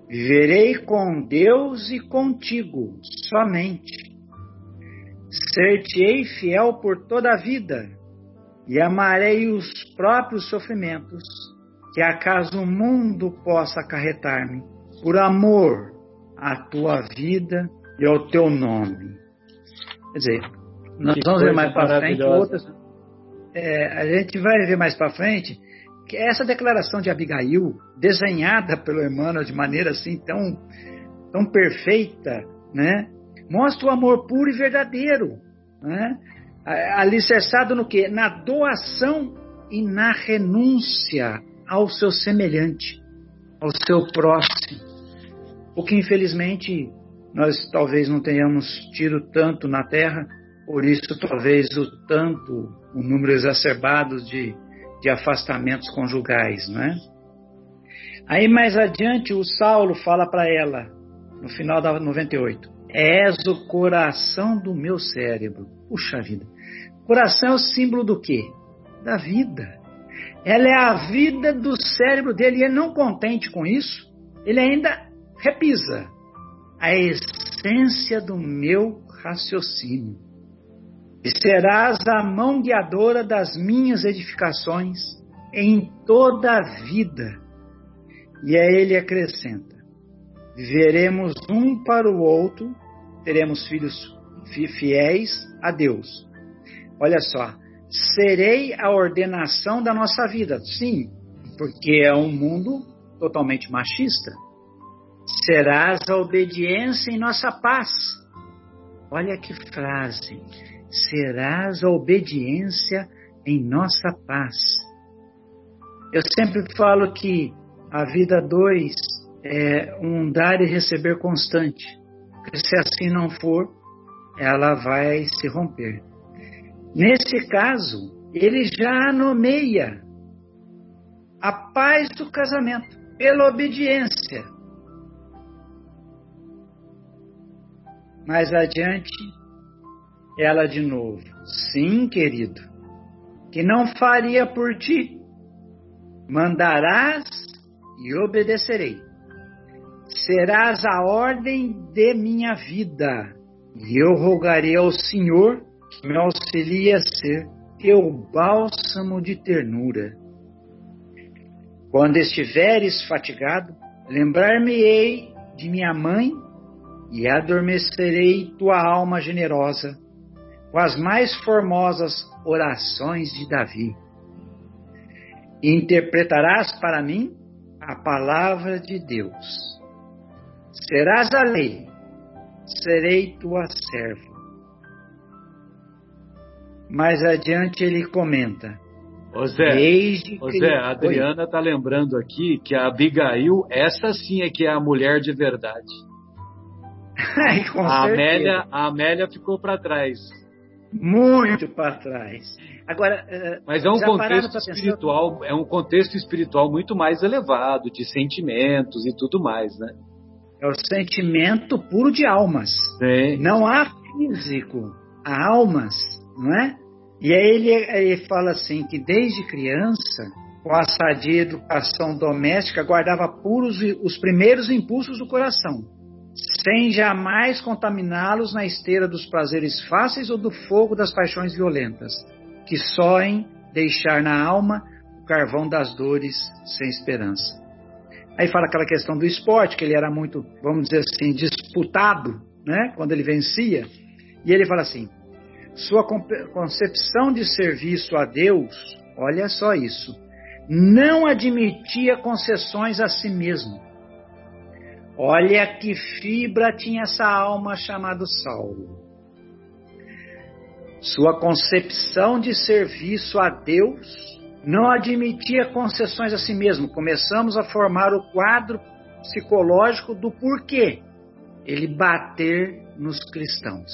[SPEAKER 5] Viverei com Deus e contigo somente. Ser-te-ei fiel por toda a vida e amarei os próprios sofrimentos que acaso o mundo possa acarretar-me, por amor à tua vida e ao teu nome. Quer dizer, nós
[SPEAKER 1] Que
[SPEAKER 5] vamos ver mais para frente outras. é, a gente vai ver mais para frente essa declaração de Abigail, desenhada pelo Emmanuel de maneira assim tão, tão perfeita, né, mostra o amor puro e verdadeiro, né, alicerçado no que? Na doação e na renúncia ao seu semelhante, ao seu próximo. O que infelizmente nós talvez não tenhamos tido tanto na Terra, por isso talvez o tanto, o número exacerbado de, de afastamentos conjugais, não é? Aí mais adiante o Saulo fala para ela, no final da 98, és o coração do meu cérebro. Puxa vida. Coração é o símbolo do quê? Da vida. Ela é a vida do cérebro dele e ele não contente com isso, ele ainda repisa a essência do meu raciocínio. E serás a mão guiadora das minhas edificações em toda a vida. E a ele acrescenta: viveremos um para o outro, teremos filhos fi- fiéis a Deus. Olha só, serei a ordenação da nossa vida. Sim, porque é um mundo totalmente machista. Serás a obediência em nossa paz. Olha que frase. Serás a obediência em nossa paz. Eu sempre falo que a vida dois é um dar e receber constante. Se assim não for, ela vai se romper. Nesse caso, ele já nomeia a paz do casamento pela obediência. Mais adiante, ela de novo: Sim, querido, que não faria por ti Mandarás e obedecerei. Serás a ordem de minha vida, e eu rogarei ao Senhor que me auxilie a ser teu bálsamo de ternura. Quando estiveres fatigado, lembrar-me-ei de minha mãe e adormecerei tua alma generosa com as mais formosas orações de Davi. Interpretarás para mim a palavra de Deus. Serás a lei, serei tua serva. Mais adiante ele comenta:
[SPEAKER 1] Ô Zé, Ô Zé a Adriana está lembrando aqui que a Abigail, essa sim é que é a mulher de verdade. *laughs* a, Amélia, a Amélia ficou para trás.
[SPEAKER 5] Muito para trás. Agora,
[SPEAKER 1] eh, mas é um contexto espiritual, é um contexto espiritual muito mais elevado, de sentimentos e tudo mais, né?
[SPEAKER 5] É o sentimento puro de almas. Sim. Não há físico, há almas, não é? E aí ele, ele fala assim que desde criança, com a sadia educação doméstica, guardava puros os primeiros impulsos do coração, sem jamais contaminá-los na esteira dos prazeres fáceis ou do fogo das paixões violentas, que soem deixar na alma o carvão das dores sem esperança. Aí fala aquela questão do esporte, que ele era muito, vamos dizer assim, disputado, né? Quando ele vencia. E ele fala assim: sua concepção de serviço a Deus, olha só isso, não admitia concessões a si mesmo. Olha que fibra tinha essa alma chamada Saulo. Sua concepção de serviço a Deus não admitia concessões a si mesmo. Começamos a formar o quadro psicológico do porquê ele bater nos cristãos.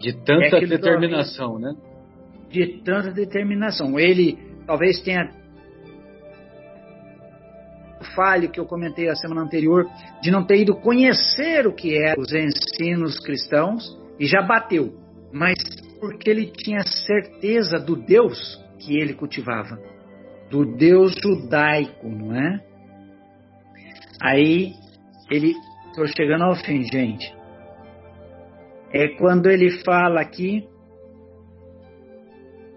[SPEAKER 1] De tanta é determinação, né?
[SPEAKER 5] De tanta determinação. Ele talvez tenha falho que eu comentei a semana anterior de não ter ido conhecer o que eram os ensinos cristãos e já bateu, mas porque ele tinha certeza do Deus que ele cultivava, do Deus judaico, não é? Aí ele estou chegando ao fim, gente é quando ele fala aqui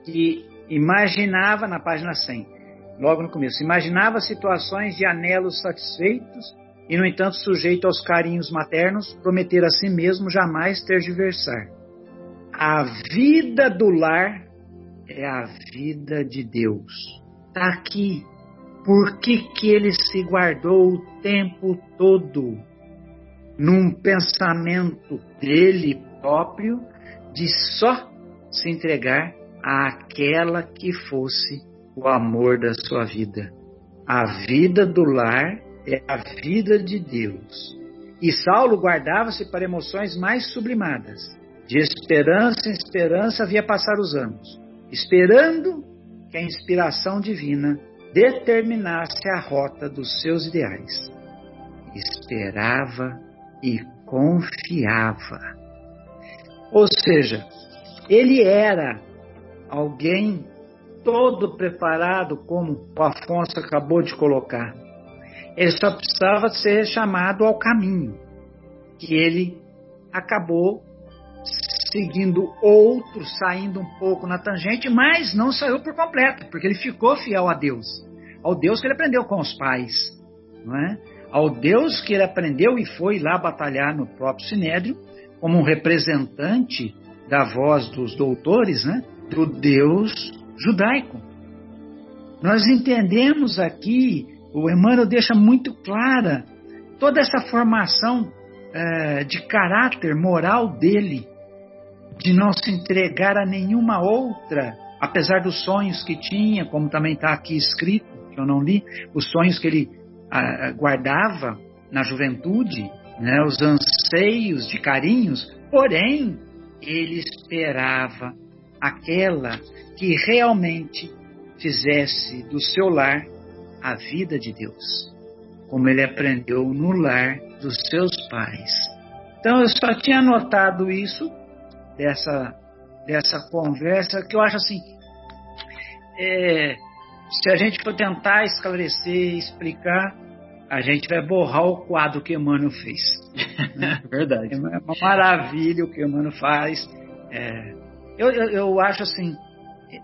[SPEAKER 5] que imaginava, na página 100, logo no começo, imaginava situações de anelos satisfeitos e, no entanto, sujeito aos carinhos maternos, prometer a si mesmo jamais ter de versar. A vida do lar é a vida de Deus. Está aqui. Por que, que ele se guardou o tempo todo num pensamento dele próprio de só se entregar àquela que fosse o amor da sua vida. A vida do lar é a vida de Deus. E Saulo guardava-se para emoções mais sublimadas. De esperança em esperança havia passar os anos, esperando que a inspiração divina determinasse a rota dos seus ideais. Esperava e confiava. Ou seja, ele era alguém todo preparado, como o Afonso acabou de colocar. Ele só precisava ser chamado ao caminho, que ele acabou seguindo outro, saindo um pouco na tangente, mas não saiu por completo, porque ele ficou fiel a Deus, ao Deus que ele aprendeu com os pais, não é? ao Deus que ele aprendeu e foi lá batalhar no próprio Sinédrio, como um representante da voz dos doutores, né, do Deus judaico. Nós entendemos aqui, o Emmanuel deixa muito clara toda essa formação é, de caráter moral dele, de não se entregar a nenhuma outra, apesar dos sonhos que tinha, como também está aqui escrito, que eu não li, os sonhos que ele ah, guardava na juventude, né, os anseios de carinhos, porém ele esperava aquela que realmente fizesse do seu lar a vida de Deus, como ele aprendeu no lar dos seus pais. Então eu só tinha notado isso dessa dessa conversa que eu acho assim é, se a gente for tentar esclarecer, explicar, a gente vai borrar o quadro que Emmanuel fez.
[SPEAKER 1] Né? *laughs* Verdade.
[SPEAKER 5] É uma maravilha o que Emmanuel faz. É, eu, eu, eu, acho assim,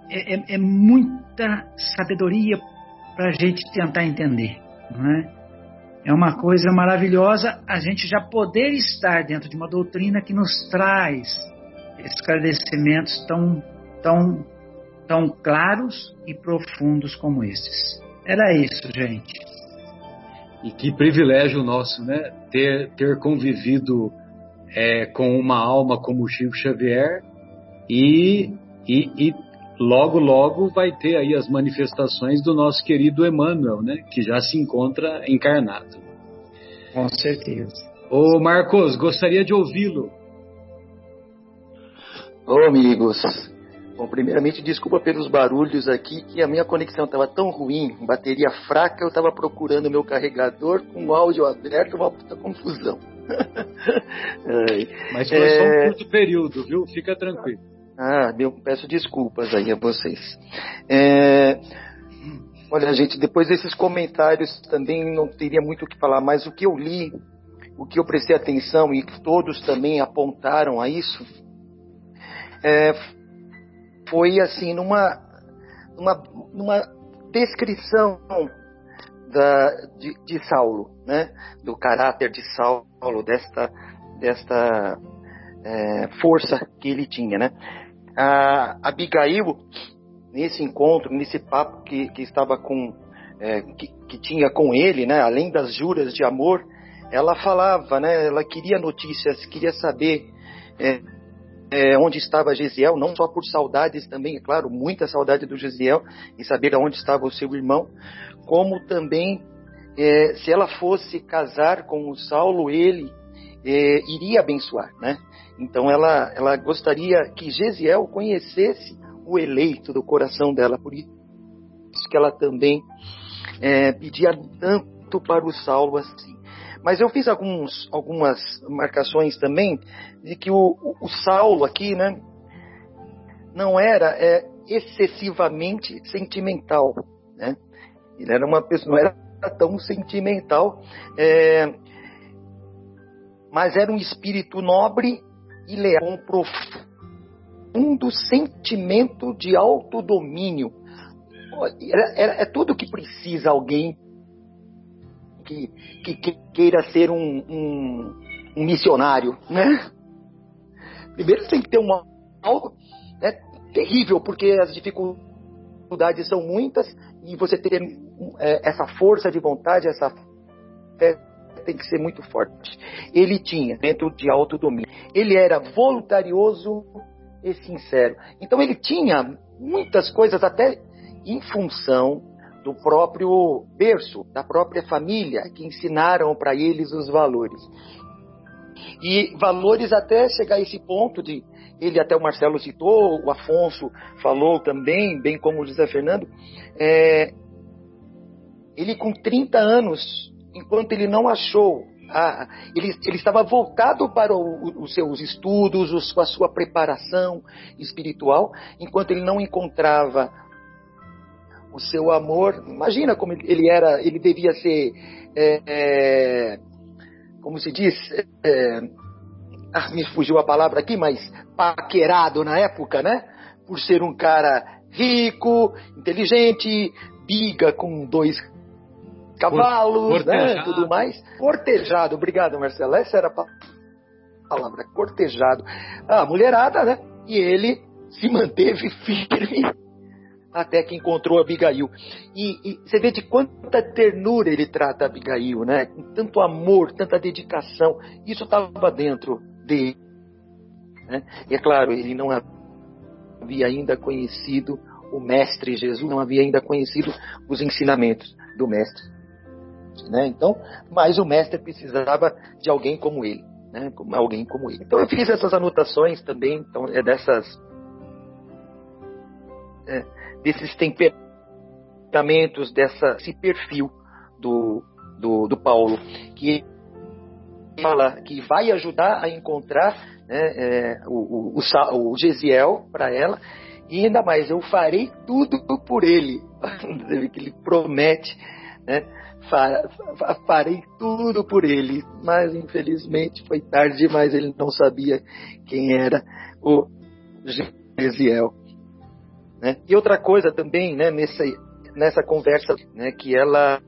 [SPEAKER 5] é, é, é muita sabedoria para a gente tentar entender. Não é? é uma coisa maravilhosa a gente já poder estar dentro de uma doutrina que nos traz esclarecimentos tão, tão, tão claros e profundos como esses. Era isso, gente.
[SPEAKER 1] E que privilégio nosso, né? Ter, ter convivido é, com uma alma como Chico Xavier e, e, e logo, logo vai ter aí as manifestações do nosso querido Emmanuel, né? Que já se encontra encarnado.
[SPEAKER 5] Com certeza.
[SPEAKER 1] Ô Marcos, gostaria de ouvi-lo.
[SPEAKER 4] Ô amigos, bom, primeiramente desculpa pelos barulhos aqui, que a minha conexão estava tão ruim, bateria fraca, eu estava procurando meu carregador com o áudio aberto, uma puta confusão. *laughs*
[SPEAKER 1] Mas foi é... só um é. curto período, viu? Fica tranquilo.
[SPEAKER 4] Ah, eu peço desculpas aí a vocês. É... Olha, gente, depois desses comentários também não teria muito o que falar, mas o que eu li, o que eu prestei atenção e que todos também apontaram a isso, é, foi assim, numa, numa, numa descrição da, de, de, Saulo, né? do caráter de Saulo, desta, desta é, força que ele tinha. Né? A Abigail, nesse encontro, nesse papo que, que estava com, é, que, que, tinha com ele, né, além das juras de amor, ela falava, né, ela queria notícias, queria saber é, é, onde estava Gesiel, não só por saudades também, é claro, muita saudade do Gesiel, em saber onde estava o seu irmão, como também é, se ela fosse casar com o Saulo, ele é, iria abençoar, né? Então ela, ela gostaria que Gesiel conhecesse o eleito do coração dela, por isso que ela também é, pedia tanto para o Saulo assim. Mas eu fiz alguns, algumas marcações também de que o, o Saulo aqui, né, não era é, excessivamente sentimental, né? Ele era uma pessoa, não era tão sentimental, é, mas era um espírito nobre e leal, um profundo sentimento de autodomínio. É, é tudo que precisa alguém que, que, que queira ser um, um, um, missionário, né? Primeiro tem que ter uma algo né, terrível, porque as dificuldades são muitas e você ter é, essa força de vontade, essa fé tem que ser muito forte. Ele tinha dentro de autodomínio. Ele era voluntarioso e sincero. Então ele tinha muitas coisas até em função do próprio berço, da própria família, que ensinaram para eles os valores. E valores até chegar a esse ponto de ele até o Marcelo citou, o Afonso falou também, bem como o José Fernando, é, ele com 30 anos enquanto ele não achou, a, ele, ele, estava voltado para os seus estudos, os, a sua preparação espiritual, enquanto ele não encontrava o seu amor. Imagina como ele era, ele devia ser, é, é, como se diz, é, ah, me fugiu a palavra aqui, mas paquerado na época, né? Por ser um cara rico, inteligente, biga com dois cavalos, né, tudo mais. Cortejado, obrigado Marcelo, essa era a palavra, cortejado. A mulherada, né, e ele se manteve *laughs* firme até que encontrou Abigail. E, e, você vê de quanta ternura ele trata Abigail, né? Com tanto amor, tanta dedicação. Isso estava dentro dele. Né? E é claro, ele não havia ainda conhecido o Mestre Jesus, não havia ainda conhecido os ensinamentos do Mestre né? Então, mas o mestre precisava de alguém como ele, né? Como alguém como ele. Então eu fiz essas anotações também, então é dessas é, desses temperamentos, dessa esse perfil do, do, do Paulo que fala que vai ajudar a encontrar né, é, o, o, o, o Gesiel para ela E ainda mais, eu farei tudo por ele. *laughs* ele promete, né? Farei tudo por ele, mas infelizmente foi tarde demais, ele não sabia quem era o Gesiel. Né? E outra coisa também, né, nessa, nessa conversa, né, que ela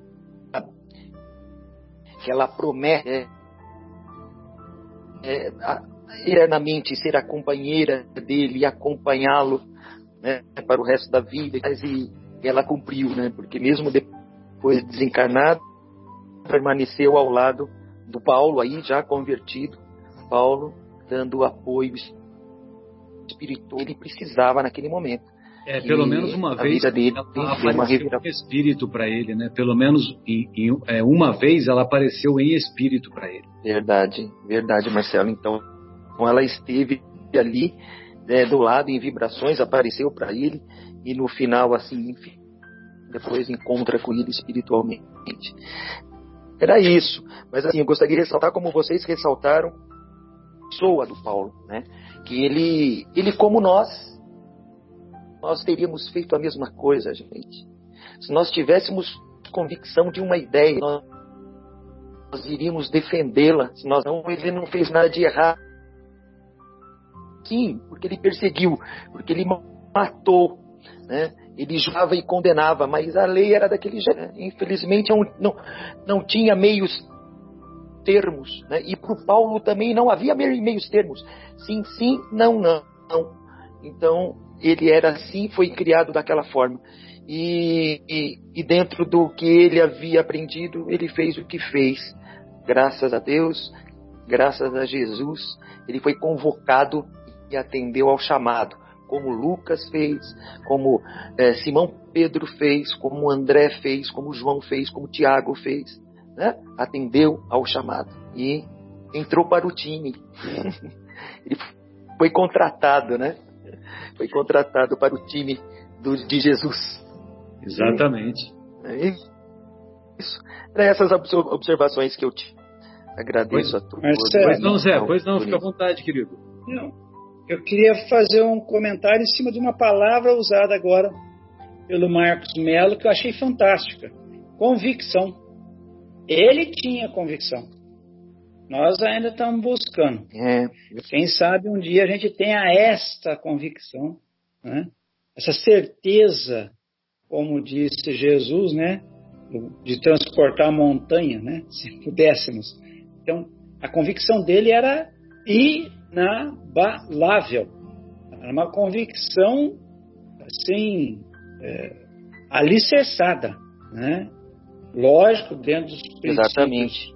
[SPEAKER 4] que ela promete é, é, eternamente ser a companheira dele e acompanhá-lo né, para o resto da vida. E ela cumpriu, né, porque mesmo depois de desencarnado, permaneceu ao lado do Paulo, aí já convertido, Paulo dando apoio espiritual que ele precisava naquele momento.
[SPEAKER 1] É, pelo e menos uma vez
[SPEAKER 4] dele
[SPEAKER 1] ela apareceu em espírito para ele, né? Pelo menos em, em, é, uma vez ela apareceu em espírito para ele.
[SPEAKER 4] Verdade, verdade, Marcelo. Então, ela esteve ali né, do lado em vibrações, apareceu para ele e no final, assim, enfim, depois encontra com ele espiritualmente. Era isso. Mas assim, eu gostaria de ressaltar como vocês ressaltaram a pessoa do Paulo, né? Que ele, ele como nós, nós teríamos feito a mesma coisa, gente. Se nós tivéssemos convicção de uma ideia, nós, nós iríamos defendê-la. Se nós não, ele não fez nada de errado. Sim, porque ele perseguiu, porque ele matou, né? Ele julgava e condenava, mas a lei era daquele jeito. Né? Infelizmente não, não, não tinha meios termos. Né? E para o Paulo também não havia meios termos. Sim, sim, não, não. Então ele era assim, foi criado daquela forma. E, e, e dentro do que ele havia aprendido, ele fez o que fez. Graças a Deus, graças a Jesus, ele foi convocado e atendeu ao chamado como Lucas fez, como é, Simão Pedro fez, como André fez, como João fez, como Tiago fez. Né? Atendeu ao chamado e entrou para o time. Ele *laughs* foi contratado, né? Foi contratado para o time do, de Jesus.
[SPEAKER 1] Exatamente.
[SPEAKER 4] É isso. É essas observações que eu te agradeço pois, a todos.
[SPEAKER 1] Pois não, Zé, pois não, fica à vontade, querido.
[SPEAKER 5] Não, eu queria fazer um comentário em cima de uma palavra usada agora pelo Marcos Melo que eu achei fantástica: convicção. Ele tinha convicção. Nós ainda estamos buscando.
[SPEAKER 4] É.
[SPEAKER 5] Quem sabe um dia a gente tenha esta convicção, né? essa certeza, como disse Jesus, né? de transportar a montanha, né? se pudéssemos. Então, a convicção dele era ir inabalável. Era uma convicção assim é, alicerçada, né? Lógico, dentro dos princípios
[SPEAKER 4] Exatamente.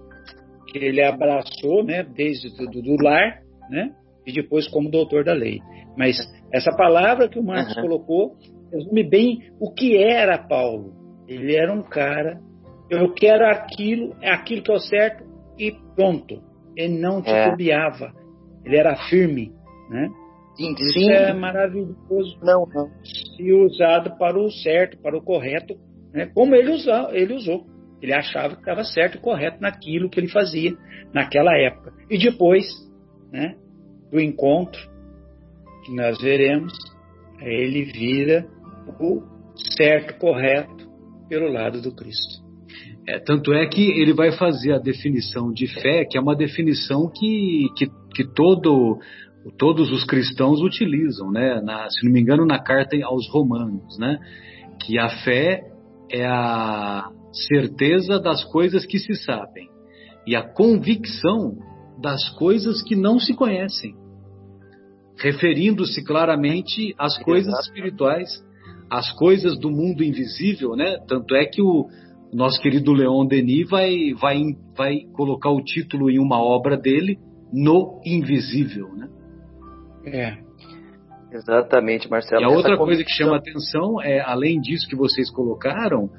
[SPEAKER 5] que ele abraçou, né? Desde do, do lar, né? E depois como doutor da lei. Mas essa palavra que o Marcos uhum. colocou resume bem o que era Paulo. Ele era um cara, eu quero aquilo, é aquilo que é o certo e pronto. Ele não te é. Ele era firme, né?
[SPEAKER 4] Sim,
[SPEAKER 5] Isso
[SPEAKER 4] sim.
[SPEAKER 5] é maravilhoso.
[SPEAKER 4] Não, não.
[SPEAKER 5] Se usado para o certo, para o correto, né? como ele, usou, ele usou. Ele achava que estava certo e correto naquilo que ele fazia naquela época. E depois né, do encontro, que nós veremos, ele vira o certo, correto pelo lado do Cristo.
[SPEAKER 1] É, tanto é que ele vai fazer a definição de fé, que é uma definição que, que, que todo, todos os cristãos utilizam, né? Na, se não me engano, na carta aos Romanos, né? Que a fé é a certeza das coisas que se sabem e a convicção das coisas que não se conhecem, referindo-se claramente às coisas espirituais, às coisas do mundo invisível, né? Tanto é que o nosso querido Leon Denis vai, vai, vai colocar o título em uma obra dele, No Invisível, né?
[SPEAKER 4] É. Exatamente, Marcelo.
[SPEAKER 1] E a outra coisa que chama atenção é, além disso que vocês colocaram,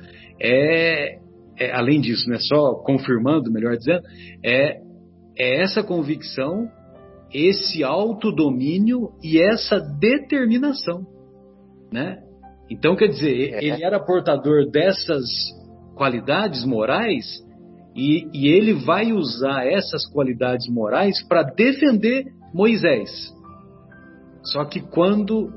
[SPEAKER 1] é, é, além disso, né, só confirmando, melhor dizendo, é, é essa convicção, esse autodomínio e essa determinação, né? Então, quer dizer, é. ele era portador dessas qualidades morais e, e ele vai usar essas qualidades morais para defender Moisés. Só que quando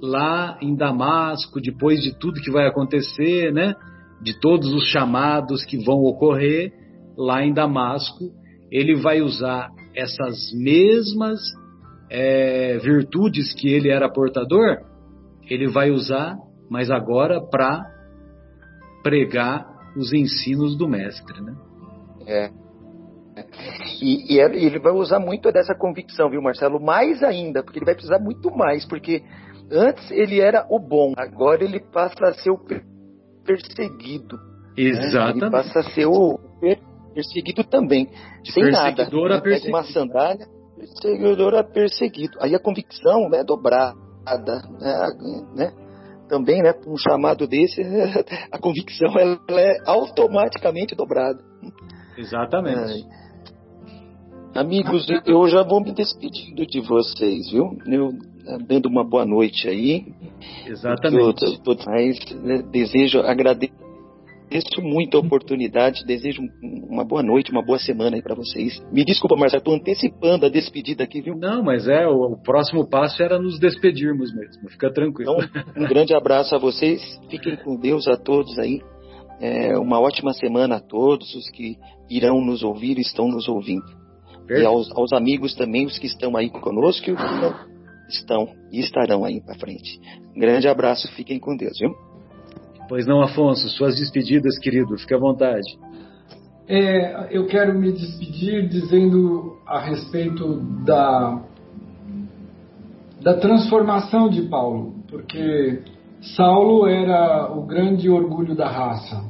[SPEAKER 1] lá em Damasco, depois de tudo que vai acontecer, né? De todos os chamados que vão ocorrer lá em Damasco, ele vai usar essas mesmas é, virtudes que ele era portador, ele vai usar, mas agora para pregar os ensinos do mestre, né?
[SPEAKER 4] É. E, e, ele vai usar muito dessa convicção, viu, Marcelo? Mais ainda, porque ele vai precisar muito mais, porque antes ele era o bom, agora ele passa a ser o perseguido.
[SPEAKER 1] Exatamente.
[SPEAKER 4] Né? Ele passa a ser o perseguido também, sem nada.
[SPEAKER 1] perseguidor a
[SPEAKER 4] Né? Pega uma
[SPEAKER 1] perseguido.
[SPEAKER 4] sandália, perseguidor a perseguido. Aí a convicção é dobrada, né? Também, né, um chamado desse, *laughs* a convicção ela é automaticamente dobrada.
[SPEAKER 1] Exatamente.
[SPEAKER 4] Amigos, eu já vou me despedindo de vocês, viu? Eu dando uma boa noite aí.
[SPEAKER 1] Exatamente.
[SPEAKER 4] Eu, tô- mas, né, desejo, agradeço muito a oportunidade, desejo uma boa noite, uma boa semana aí para vocês. Me desculpa, Marcelo, estou antecipando a despedida aqui, viu?
[SPEAKER 1] Não, mas é, o, o próximo passo era nos despedirmos mesmo. Fica tranquilo.
[SPEAKER 4] Então, um grande abraço a vocês, fiquem com Deus a todos aí. É, uma ótima semana a todos os que irão nos ouvir e estão nos ouvindo. E
[SPEAKER 1] Perfeito.
[SPEAKER 4] aos, aos amigos também, os que estão aí conosco e os que não estão e estarão aí para frente. Um grande abraço, fiquem com Deus, viu?
[SPEAKER 1] Pois não, Afonso, suas despedidas, querido, fique à vontade.
[SPEAKER 2] É, eu quero me despedir dizendo a respeito da, da transformação de Paulo, porque Saulo era o grande orgulho da raça,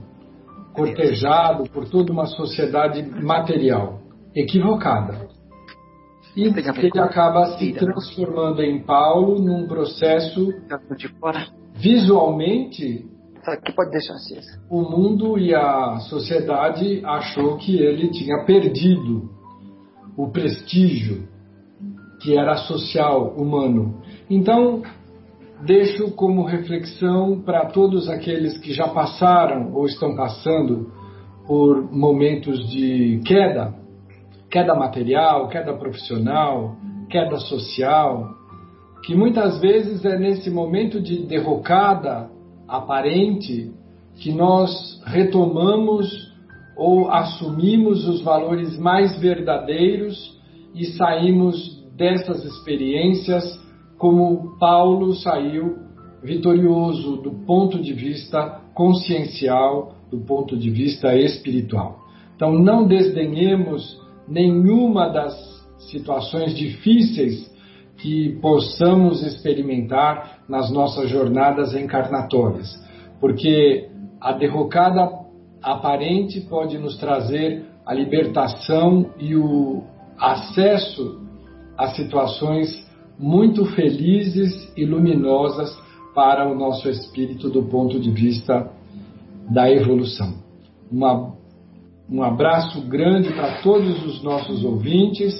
[SPEAKER 2] cortejado por toda uma sociedade material, equivocada. E ele acaba se transformando em Paulo num processo
[SPEAKER 4] fora.
[SPEAKER 2] visualmente
[SPEAKER 4] Pode deixar acesa.
[SPEAKER 2] o mundo e a sociedade achou que ele tinha perdido o prestígio que era social humano. Então, deixo como reflexão para todos aqueles que já passaram ou estão passando por momentos de queda, queda material, queda profissional, queda social, que muitas vezes é nesse momento de derrocada aparente que nós retomamos ou assumimos os valores mais verdadeiros e saímos dessas experiências como Paulo saiu vitorioso do ponto de vista consciencial, do ponto de vista espiritual. Então não desdenhemos nenhuma das situações difíceis que possamos experimentar nas nossas jornadas encarnatórias, porque a derrocada aparente pode nos trazer a libertação e o acesso a situações muito felizes e luminosas para o nosso espírito do ponto de vista da evolução. Uma, um abraço grande para todos os nossos ouvintes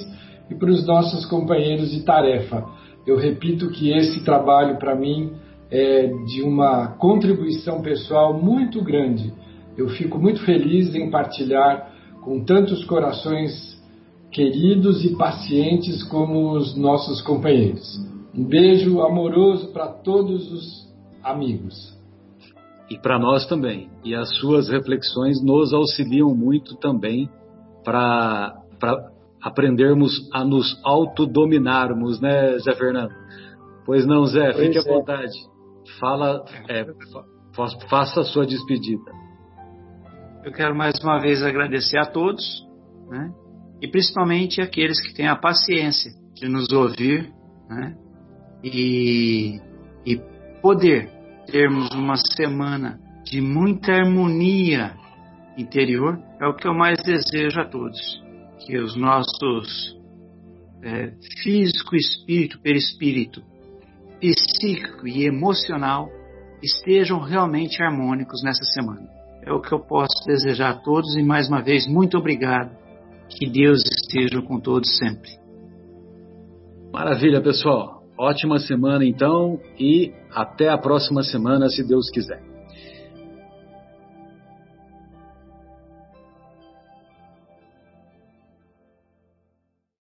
[SPEAKER 2] e para os nossos companheiros de tarefa. Eu repito que esse trabalho para mim é de uma contribuição pessoal muito grande. Eu fico muito feliz em partilhar com tantos corações queridos e pacientes como os nossos companheiros. Um beijo amoroso para todos os amigos.
[SPEAKER 1] E para nós também. E as suas reflexões nos auxiliam muito também para aprendermos a nos autodominarmos, né, Zé Fernando? Pois não, Zé, fique
[SPEAKER 2] Pois
[SPEAKER 1] à
[SPEAKER 2] é.
[SPEAKER 1] vontade. Fala, é, fa- faça a sua despedida.
[SPEAKER 5] Eu quero mais uma vez agradecer a todos, né? E principalmente aqueles que têm a paciência de nos ouvir, né? E, e poder termos uma semana de muita harmonia interior é o que eu mais desejo a todos. Que os nossos é, físico, espírito, perispírito, psíquico e emocional estejam realmente harmônicos nessa semana. É o que eu posso desejar a todos e mais uma vez muito obrigado. Que Deus esteja com todos sempre.
[SPEAKER 1] Maravilha, pessoal. Ótima semana então e até a próxima semana, se Deus quiser.